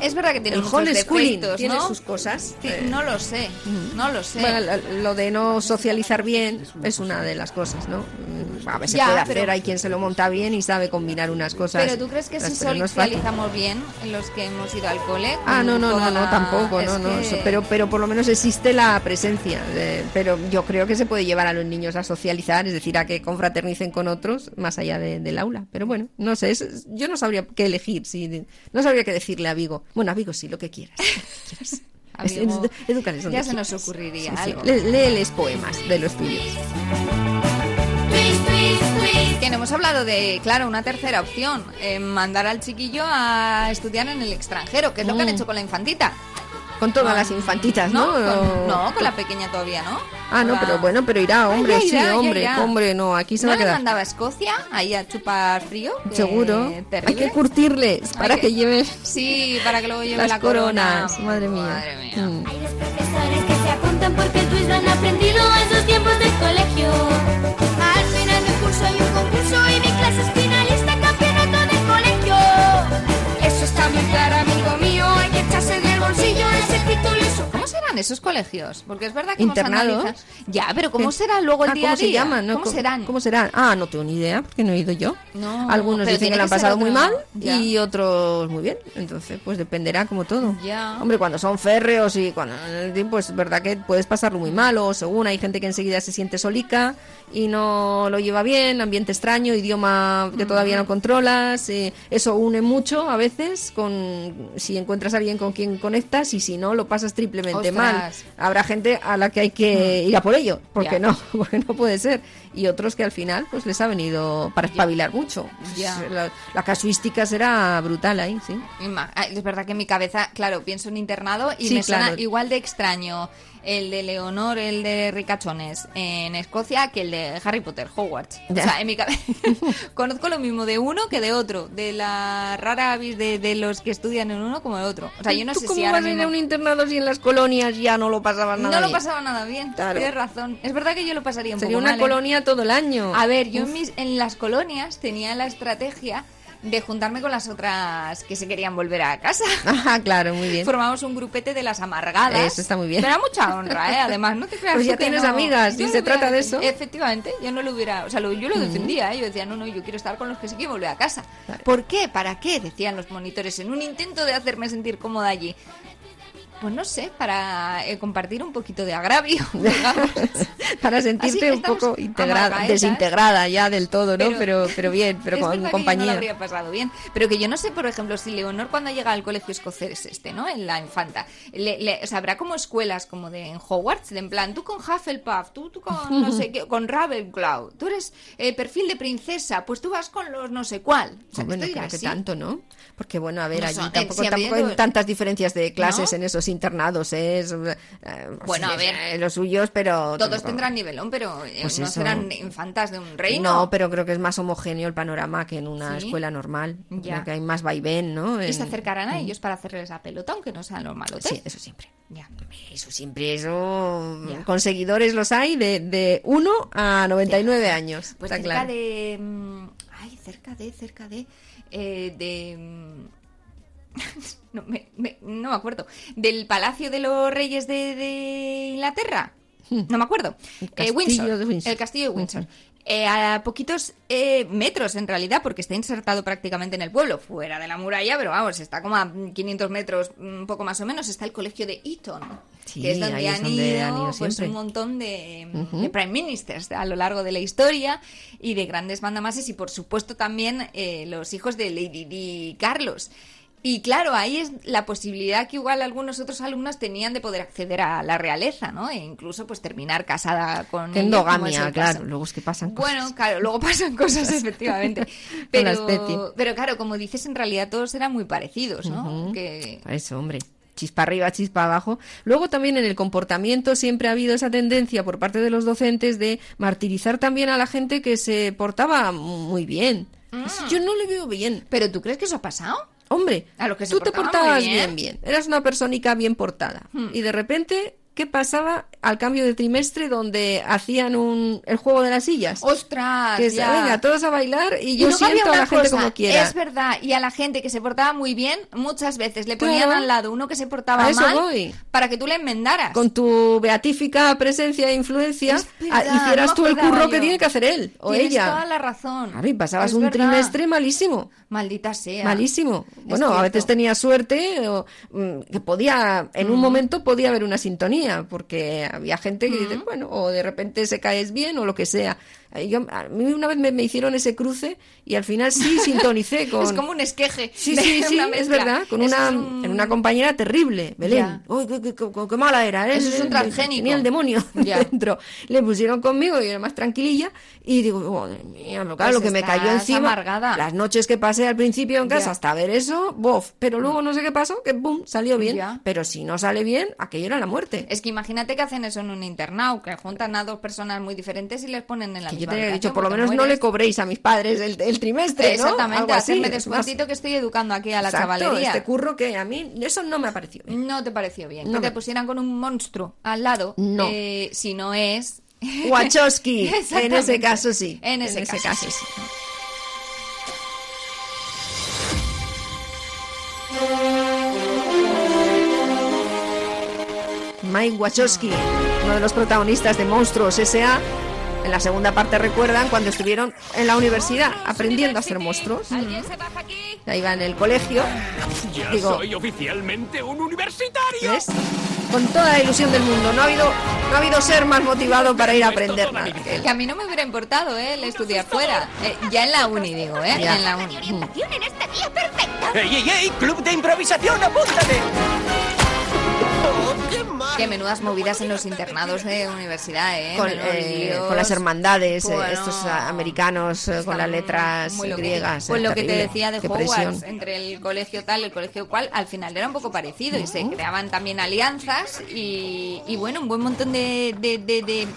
[SPEAKER 2] es verdad que tiene
[SPEAKER 3] El
[SPEAKER 2] muchos
[SPEAKER 3] homeschooling
[SPEAKER 2] defectos,
[SPEAKER 3] tiene
[SPEAKER 2] ¿no?
[SPEAKER 3] sus cosas.
[SPEAKER 2] Sí,
[SPEAKER 3] eh,
[SPEAKER 2] no lo sé, no lo sé.
[SPEAKER 3] Bueno, lo de no socializar bien es una de las cosas, ¿no? Mm, A se
[SPEAKER 2] Ya,
[SPEAKER 3] puede
[SPEAKER 2] pero-
[SPEAKER 3] hacer, hay quien se lo monta bien y sabe combinar unas cosas.
[SPEAKER 2] Pero tú crees que si socializamos bien en los que hemos ido al cole.
[SPEAKER 3] Ah, no, no, no, no, tampoco, no, no. Pero, pero por lo menos existe la presencia. pero yo creo que se puede llevar a los niños a socializar, es decir, a que confraternicen con otros más allá de- del aula. Pero bueno, no sé, yo no sabría qué elegir, si, no sabría qué decirle a Vigo. Bueno, a Vigo sí, lo que quieras.
[SPEAKER 2] Amigo,
[SPEAKER 3] es-
[SPEAKER 2] ya se nos ocurriría
[SPEAKER 3] Sí, sí.
[SPEAKER 2] algo.
[SPEAKER 3] Lé- léeles poemas de los tuyos.
[SPEAKER 2] Que hemos hablado de, claro, una tercera opción, eh, mandar al chiquillo a estudiar en el extranjero, que es lo que han
[SPEAKER 3] Mm.
[SPEAKER 2] hecho con la infantita.
[SPEAKER 3] Con todas
[SPEAKER 2] Ah,
[SPEAKER 3] las infantitas, ¿no?
[SPEAKER 2] con,
[SPEAKER 3] O-
[SPEAKER 2] no, con la pequeña todavía, ¿no?
[SPEAKER 3] Ah, no,
[SPEAKER 2] Con la-
[SPEAKER 3] pero bueno, pero irá, hombre,
[SPEAKER 2] ya
[SPEAKER 3] sí,
[SPEAKER 2] irá, ya
[SPEAKER 3] hombre, hombre, no, aquí se
[SPEAKER 2] ¿No
[SPEAKER 3] va a quedar.
[SPEAKER 2] mandaba a Escocia ahí a chupar frío? Que
[SPEAKER 3] Seguro. Hay
[SPEAKER 2] terrible.
[SPEAKER 3] que curtirles para
[SPEAKER 2] Hay
[SPEAKER 3] que, lleven
[SPEAKER 2] Sí, para que luego lleve
[SPEAKER 3] las
[SPEAKER 2] la corona.
[SPEAKER 3] coronas. Madre mía.
[SPEAKER 2] Madre mía.
[SPEAKER 3] Mm.
[SPEAKER 8] Profesores que se apuntan porque el han aprendido en sus tiempos de colegio. Al final del curso hay un concurso y mi clase es finalista campeonato de colegio.
[SPEAKER 19] Eso está muy claro,
[SPEAKER 2] esos colegios? Porque es verdad que hemos
[SPEAKER 3] ¿Internados?
[SPEAKER 2] analizado- Ya, pero ¿cómo será luego el
[SPEAKER 3] Ah,
[SPEAKER 2] día a
[SPEAKER 3] ¿Cómo se
[SPEAKER 2] día?
[SPEAKER 3] llaman? no?
[SPEAKER 2] ¿Cómo serán?
[SPEAKER 3] ¿Cómo serán? Ah, no tengo ni idea, porque no he ido yo.
[SPEAKER 2] No,
[SPEAKER 3] Algunos dicen que lo han pasado muy mal
[SPEAKER 2] ya.
[SPEAKER 3] y otros muy bien. Entonces, pues dependerá como todo.
[SPEAKER 2] Ya.
[SPEAKER 3] Hombre, cuando son férreos y cuando pues es verdad que puedes pasarlo muy mal o según hay gente que enseguida se siente solica y no lo lleva bien, ambiente extraño, idioma que todavía no controlas, eh, eso une mucho a veces con si encuentras a alguien con quien conectas y si no lo pasas triplemente mal. Habrá gente a la que hay que ir a por ello, porque no, porque no puede ser. Y otros que al final pues les ha venido para espabilar mucho.
[SPEAKER 2] Ya.
[SPEAKER 3] La, la casuística será brutal ahí, sí.
[SPEAKER 2] Es verdad que en mi cabeza, claro, pienso en internado y
[SPEAKER 3] Sí,
[SPEAKER 2] me suena
[SPEAKER 3] claro.
[SPEAKER 2] igual de extraño el de Leonor, el de Ricachones en Escocia que el de Harry Potter, Hogwarts. O sea, en mi cabeza conozco lo mismo de uno que de otro, de la rara avis de, de los que estudian en uno como de otro. O sea, yo no
[SPEAKER 3] ¿Tú
[SPEAKER 2] sé
[SPEAKER 3] cómo
[SPEAKER 2] si
[SPEAKER 3] vas a ir a un internado si en las colonias ya no lo pasabas nada
[SPEAKER 2] no lo
[SPEAKER 3] bien?
[SPEAKER 2] pasaba nada bien,
[SPEAKER 3] Claro.
[SPEAKER 2] tienes razón. Es verdad que yo lo pasaría un
[SPEAKER 3] Sería
[SPEAKER 2] poco
[SPEAKER 3] una
[SPEAKER 2] mal, ¿eh?
[SPEAKER 3] colonia todo el año.
[SPEAKER 2] A ver, yo en, mis, en las colonias tenía la estrategia de juntarme con las otras que se querían volver a casa.
[SPEAKER 3] Ah, claro, muy bien.
[SPEAKER 2] Formamos un grupete de las amargadas.
[SPEAKER 3] Eso está muy bien.
[SPEAKER 2] Me da mucha honra, ¿eh? Además, no te creas
[SPEAKER 3] Pues ya tienes
[SPEAKER 2] no-
[SPEAKER 3] amigas,
[SPEAKER 2] lo
[SPEAKER 3] se
[SPEAKER 2] hubiera
[SPEAKER 3] trata de eso.
[SPEAKER 2] Efectivamente, yo no lo hubiera... O sea, lo- yo lo defendía, ¿eh? Yo decía, no, no, yo quiero estar con los que se quieren volver a casa. ¿Por qué? ¿Para qué? Decían los monitores en un intento de hacerme sentir cómoda allí. Pues no sé, para eh, compartir un poquito de agravio, digamos.
[SPEAKER 3] Para sentirte un poco integrada, desintegrada ya del todo, ¿no?
[SPEAKER 2] Pero-
[SPEAKER 3] Pero, pero, bien, pero con
[SPEAKER 2] no
[SPEAKER 3] compañía.
[SPEAKER 2] lo habría pasado bien. Pero que yo no sé, por ejemplo, si Leonor cuando llega al colegio escocés este, ¿no? En la infanta, le, le- o sea, habrá como escuelas como de en Hogwarts, de en plan, tú con Hufflepuff, tú, tú con no sé qué, con Ravenclaw, tú eres eh, perfil de princesa, pues tú vas con los no sé cuál. O sea,
[SPEAKER 3] no creo
[SPEAKER 2] irá
[SPEAKER 3] que tanto, ¿no? Porque bueno, a ver,
[SPEAKER 2] No
[SPEAKER 3] allí
[SPEAKER 2] son-
[SPEAKER 3] tampoco, tampoco hay tantas diferencias de clases
[SPEAKER 2] ¿No?
[SPEAKER 3] en esos internados. Es, eh,
[SPEAKER 2] Bueno, a ver.
[SPEAKER 3] eh, los suyos, pero...
[SPEAKER 2] Todos
[SPEAKER 3] tampoco-
[SPEAKER 2] tendrán nivelón, pero eh,
[SPEAKER 3] Pues
[SPEAKER 2] no
[SPEAKER 3] eso.
[SPEAKER 2] serán infantas de un reino.
[SPEAKER 3] No, pero creo que es más homogéneo el panorama que en una
[SPEAKER 2] Sí.
[SPEAKER 3] escuela normal.
[SPEAKER 2] Ya.
[SPEAKER 3] Creo que hay más vaivén, ¿no?
[SPEAKER 2] Y se acercarán a ellos para hacerles la pelota, aunque no sean los malotes.
[SPEAKER 3] Sí, eso siempre.
[SPEAKER 2] Ya.
[SPEAKER 3] Eso siempre, eso... Con seguidores los hay de, de 1 a 99 años.
[SPEAKER 2] Pues
[SPEAKER 3] está
[SPEAKER 2] cerca
[SPEAKER 3] claro.
[SPEAKER 2] de. mm, Ay, cerca de, cerca de. eh, de. no, me, me- no me acuerdo. Del Palacio de los Reyes de, de Inglaterra. No me acuerdo.
[SPEAKER 3] El
[SPEAKER 2] Eh,
[SPEAKER 3] castillo
[SPEAKER 2] Windsor,
[SPEAKER 3] de Windsor.
[SPEAKER 2] El castillo de Windsor. Eh, a poquitos eh, metros en realidad, porque está insertado prácticamente en el pueblo, fuera de la muralla, pero vamos, está como a 500 metros, un poco más o menos, está el colegio de Eton,
[SPEAKER 3] Sí,
[SPEAKER 2] que es donde,
[SPEAKER 3] es
[SPEAKER 2] han,
[SPEAKER 3] donde
[SPEAKER 2] ido,
[SPEAKER 3] han ido
[SPEAKER 2] pues, un montón de prime ministers a lo largo de la historia y de grandes mandamases y por supuesto también eh, los hijos de Lady Di Carlos. Y claro, ahí es la posibilidad que igual algunos otros alumnos tenían de poder acceder a la realeza, ¿no? E incluso pues terminar casada con
[SPEAKER 3] endogamia, claro. Luego es que pasan cosas.
[SPEAKER 2] Bueno, claro, luego pasan cosas, efectivamente. Pero, pero claro, como dices, en realidad todos eran muy parecidos, ¿no? Que
[SPEAKER 3] Eso, hombre. Chispa arriba, chispa abajo. Luego también en el comportamiento siempre ha habido esa tendencia por parte de los docentes de martirizar también a la gente que se portaba muy bien. Eso Yo no le veo bien.
[SPEAKER 2] ¿Pero tú crees que eso ha pasado?
[SPEAKER 3] Hombre,
[SPEAKER 2] A los que
[SPEAKER 3] tú te portabas bien.
[SPEAKER 2] bien.
[SPEAKER 3] bien, Eras una persónica bien portada.
[SPEAKER 2] Hmm.
[SPEAKER 3] Y de repente, ¿qué pasaba al cambio de trimestre donde hacían un, el juego de las sillas?
[SPEAKER 2] ¡Ostras!
[SPEAKER 3] que es,
[SPEAKER 2] ya.
[SPEAKER 3] venga, todos a bailar y yo siento a la gente
[SPEAKER 2] cosa,
[SPEAKER 3] como quiera.
[SPEAKER 2] Es verdad, y a la gente que se portaba muy bien, muchas veces le ponían
[SPEAKER 3] Claro.
[SPEAKER 2] al lado uno que se portaba
[SPEAKER 3] A eso
[SPEAKER 2] mal
[SPEAKER 3] voy.
[SPEAKER 2] para que tú le enmendaras.
[SPEAKER 3] con tu beatífica presencia e influencia,
[SPEAKER 2] verdad,
[SPEAKER 3] ah, hicieras
[SPEAKER 2] no
[SPEAKER 3] tú el curro que tiene que hacer él o
[SPEAKER 2] Tienes
[SPEAKER 3] ella.
[SPEAKER 2] toda la razón.
[SPEAKER 3] Claro, y pasabas
[SPEAKER 2] Es
[SPEAKER 3] un
[SPEAKER 2] verdad.
[SPEAKER 3] trimestre malísimo.
[SPEAKER 2] Maldita sea.
[SPEAKER 3] Malísimo.
[SPEAKER 2] Es
[SPEAKER 3] Bueno, a veces tenía suerte o, mm, que podía, en un
[SPEAKER 2] Mm.
[SPEAKER 3] momento podía haber una sintonía, porque había gente que dice, bueno, o de repente se caes bien o lo que sea. Yo, a mí una vez me, me hicieron ese cruce y al final sí sintonicé con...
[SPEAKER 2] Es como un esqueje.
[SPEAKER 3] Sí, sí, sí, es verdad, con
[SPEAKER 2] Eso
[SPEAKER 3] una,
[SPEAKER 2] un-
[SPEAKER 3] en una compañera terrible, Belén. Uy, qué, qué- qué- qué mala era, ¿eh?
[SPEAKER 2] Eso es un transgénico.
[SPEAKER 3] Tenía el demonio
[SPEAKER 2] Ya.
[SPEAKER 3] dentro. Le pusieron conmigo y era más tranquililla y digo, madre mía, lo, claro,
[SPEAKER 2] Pues
[SPEAKER 3] lo que me cayó encima.
[SPEAKER 2] amargada.
[SPEAKER 3] Las noches que pasé al principio en casa
[SPEAKER 2] Ya.
[SPEAKER 3] hasta ver eso, bof, pero luego no sé qué pasó, que boom, salió bien.
[SPEAKER 2] Ya.
[SPEAKER 3] Pero si no sale bien, aquello era la muerte.
[SPEAKER 2] Es que imagínate que hacen eso en un internado, que juntan a dos personas muy diferentes y les ponen en la
[SPEAKER 3] Que yo te dicho, por lo menos no le cobréis a mis padres el, el trimestre, ¿no?
[SPEAKER 2] Exactamente,
[SPEAKER 3] así,
[SPEAKER 2] hacerme
[SPEAKER 3] más-
[SPEAKER 2] descuentito que estoy educando aquí a la
[SPEAKER 3] Exacto,
[SPEAKER 2] chavalería.
[SPEAKER 3] este curro que a mí, eso no me ha parecido bien.
[SPEAKER 2] No te pareció bien.
[SPEAKER 3] No
[SPEAKER 2] que te pusieran con un monstruo al lado.
[SPEAKER 3] No.
[SPEAKER 2] eh, si no es.
[SPEAKER 3] Wachowski, en ese caso sí.
[SPEAKER 2] En ese, caso,
[SPEAKER 3] sí. Mike Wachowski, uno de los protagonistas de Monstruos S.A. En la segunda parte recuerdan cuando estuvieron en la universidad aprendiendo a ser monstruos. Ahí va en el colegio.
[SPEAKER 20] Ya
[SPEAKER 3] Digo,
[SPEAKER 20] soy oficialmente un universitario.
[SPEAKER 3] ¿ves? Con toda la ilusión del mundo. No ha habido, no ha habido ser más motivado para ir a aprender nada. que él.
[SPEAKER 2] Que a mí no me hubiera importado, ¿eh? El estudiar fuera. Eh, ya en la uni, digo, ¿eh?
[SPEAKER 3] Ya.
[SPEAKER 2] En la uni.
[SPEAKER 8] este.
[SPEAKER 5] ¡Ey, ey, ey! ¡Club de improvisación, apúntate!
[SPEAKER 2] Que menudas movidas en los internados de universidad, ¿eh?
[SPEAKER 3] Con,
[SPEAKER 2] Menudos
[SPEAKER 3] eh,
[SPEAKER 2] líos.
[SPEAKER 3] con las hermandades, eh,
[SPEAKER 2] Bueno,
[SPEAKER 3] estos americanos eh, con las letras griegas.
[SPEAKER 2] Pues
[SPEAKER 3] eh,
[SPEAKER 2] lo que te decía de
[SPEAKER 3] Qué
[SPEAKER 2] Hogwarts,
[SPEAKER 3] presión.
[SPEAKER 2] entre el colegio tal, el colegio cual, al final era un poco parecido y se creaban también alianzas y, y bueno, un buen montón de, de, de- de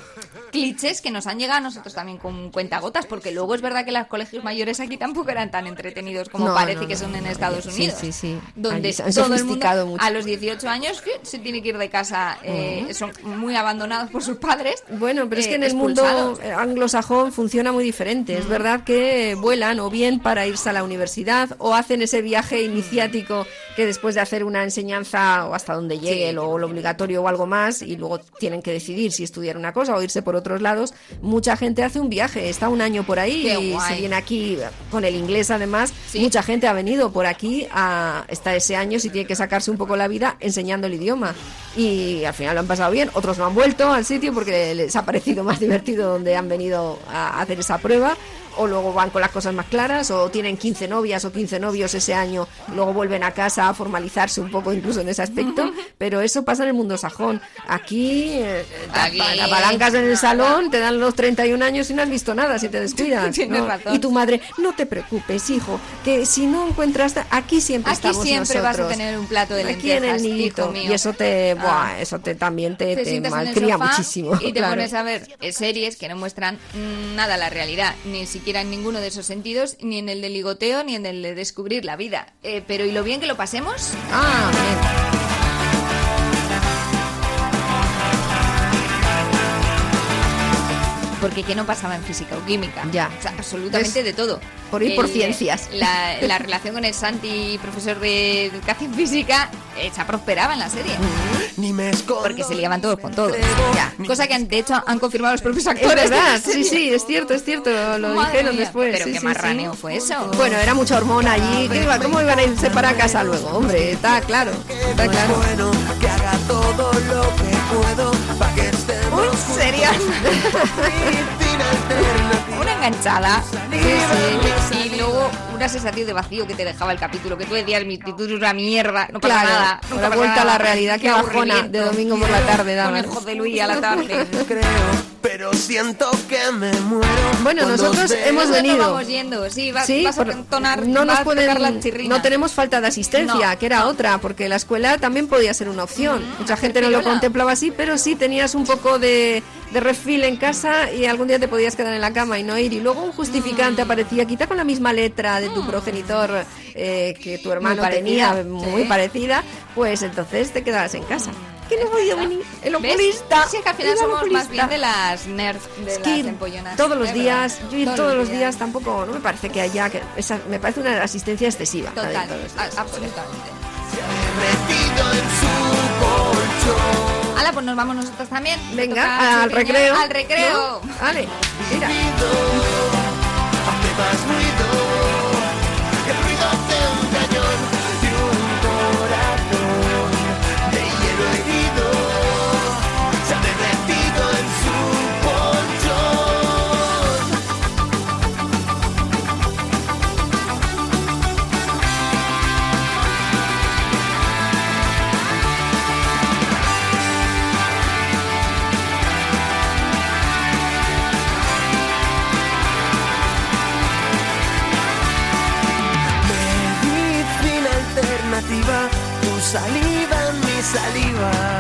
[SPEAKER 2] clichés que nos han llegado a nosotros también con cuentagotas, porque luego es verdad que los colegios mayores aquí tampoco eran tan entretenidos como
[SPEAKER 3] No,
[SPEAKER 2] parece
[SPEAKER 3] no,
[SPEAKER 2] que son en Estados
[SPEAKER 3] Sí,
[SPEAKER 2] Unidos.
[SPEAKER 3] sí, sí.
[SPEAKER 2] Donde
[SPEAKER 3] Allí se han
[SPEAKER 2] todo el mundo
[SPEAKER 3] mucho.
[SPEAKER 2] a los 18 años se tiene que ir de casa, eh, son muy abandonados por sus padres.
[SPEAKER 3] Bueno, pero es
[SPEAKER 2] eh,
[SPEAKER 3] que en el
[SPEAKER 2] expulsados.
[SPEAKER 3] mundo eh, anglosajón funciona muy diferente. Es verdad que vuelan o bien para irse a la universidad o hacen ese viaje iniciático que después de hacer una enseñanza o hasta donde llegue lo, lo obligatorio o algo más y luego tienen que decidir si estudiar una cosa o irse por otros lados. Mucha gente hace un viaje, está un año por ahí
[SPEAKER 2] Qué
[SPEAKER 3] y
[SPEAKER 2] guay.
[SPEAKER 3] se viene aquí con el inglés además. Mucha gente ha venido por aquí a está ese año si tiene que sacarse un poco la vida enseñando el idioma y al final lo han pasado bien. Otros no han vuelto al sitio porque les ha parecido más divertido donde han venido a hacer esa prueba. O luego van con las cosas más claras, o tienen 15 novias o 15 novios ese año, luego vuelven a casa a formalizarse un poco incluso en ese aspecto. Pero eso pasa en el mundo sajón. Aquí, eh,
[SPEAKER 2] Aquí,
[SPEAKER 3] apalancas en el salón, te dan los 31 años y no has visto nada si te descuidas. Y tu madre, no te preocupes, hijo, que si no encuentras, aquí siempre
[SPEAKER 2] Aquí
[SPEAKER 3] estamos
[SPEAKER 2] siempre vas a
[SPEAKER 3] nosotros.
[SPEAKER 2] tener un plato de
[SPEAKER 3] Aquí en el nidito. Y eso te,
[SPEAKER 2] Ah.
[SPEAKER 3] eso te también te,
[SPEAKER 2] te sofá
[SPEAKER 3] muchísimo.
[SPEAKER 2] y te
[SPEAKER 3] claro.
[SPEAKER 2] pones a ver eh, series que no muestran mm, nada la realidad, ni siquiera en ninguno de esos sentidos, ni en el de ligoteo, ni en el de descubrir la vida. Eh, pero ¿y lo bien que lo pasemos?
[SPEAKER 3] Ah, bien.
[SPEAKER 2] Porque ¿qué no pasaba en física o química?
[SPEAKER 3] Ya.
[SPEAKER 2] O sea, absolutamente de todo.
[SPEAKER 3] Por ir por ciencias.
[SPEAKER 2] La, la relación con el Santi, profesor de educación física, esa prosperaba en la serie.
[SPEAKER 3] Mm.
[SPEAKER 2] Porque se liaban todos con todos. Ya. Cosa que de hecho han confirmado los propios
[SPEAKER 3] Es
[SPEAKER 2] actores.
[SPEAKER 3] verdad, sí, sí, es cierto, es cierto, lo
[SPEAKER 2] Madre
[SPEAKER 3] dijeron
[SPEAKER 2] mía,
[SPEAKER 3] después.
[SPEAKER 2] Pero
[SPEAKER 3] sí,
[SPEAKER 2] qué
[SPEAKER 3] sí,
[SPEAKER 2] marraneo
[SPEAKER 3] sí.
[SPEAKER 2] fue eso.
[SPEAKER 3] Bueno, era mucha hormona allí. ¿Qué iba- ¿Cómo iban a irse para casa luego? Hombre, está claro, está claro.
[SPEAKER 20] que haga todo lo que puedo para que estemos
[SPEAKER 2] Un serial. Una enganchada. Y luego una sensación de vacío que te dejaba el capítulo. Que tú decías, mi título es una mierda. No pasa
[SPEAKER 3] Claro,
[SPEAKER 2] nada. nunca
[SPEAKER 3] la
[SPEAKER 2] pasa
[SPEAKER 3] vuelta a la realidad, qué bajona de domingo por la tarde daban.
[SPEAKER 2] Con el José Luis a la tarde.
[SPEAKER 20] pero siento que me muero.
[SPEAKER 3] Bueno, nosotros hemos venido.
[SPEAKER 2] vamos yendo, sí, vas,
[SPEAKER 3] Sí,
[SPEAKER 2] vas a entonar,
[SPEAKER 3] no nos
[SPEAKER 2] vas a tocar
[SPEAKER 3] pueden,
[SPEAKER 2] la chirrina.
[SPEAKER 3] no tenemos falta de asistencia,
[SPEAKER 2] No,
[SPEAKER 3] que era otra, porque la escuela también podía ser una opción. Mucha gente no lo contemplaba así, pero sí tenías un poco de, de refil en casa y algún día te podías quedar en la cama y no ir. Y luego un justificante aparecía, quizá con la misma letra de tu progenitor eh, que tu hermano
[SPEAKER 2] parecida,
[SPEAKER 3] tenía, muy
[SPEAKER 2] sí.
[SPEAKER 3] parecida, pues entonces te quedabas en casa. Que no podía venir el oculista.
[SPEAKER 2] Sí, que al final
[SPEAKER 3] el
[SPEAKER 2] somos más
[SPEAKER 3] oculista.
[SPEAKER 2] bien de las nerds, de
[SPEAKER 3] Es que
[SPEAKER 2] las empollonas.
[SPEAKER 3] todos los
[SPEAKER 2] Es
[SPEAKER 3] días,
[SPEAKER 2] verdad.
[SPEAKER 3] yo ir todos, los días. tampoco, no me parece que haya, que esa, me parece una asistencia excesiva. la de
[SPEAKER 2] Total,
[SPEAKER 3] todos los días.
[SPEAKER 2] a- absolutamente.
[SPEAKER 20] Metido en su colchón.
[SPEAKER 2] Ala, pues nos vamos nosotros también.
[SPEAKER 3] Venga, al recreo.
[SPEAKER 2] Al recreo.
[SPEAKER 3] ¿no? Vale, mira.
[SPEAKER 20] Saliva, mi saliva.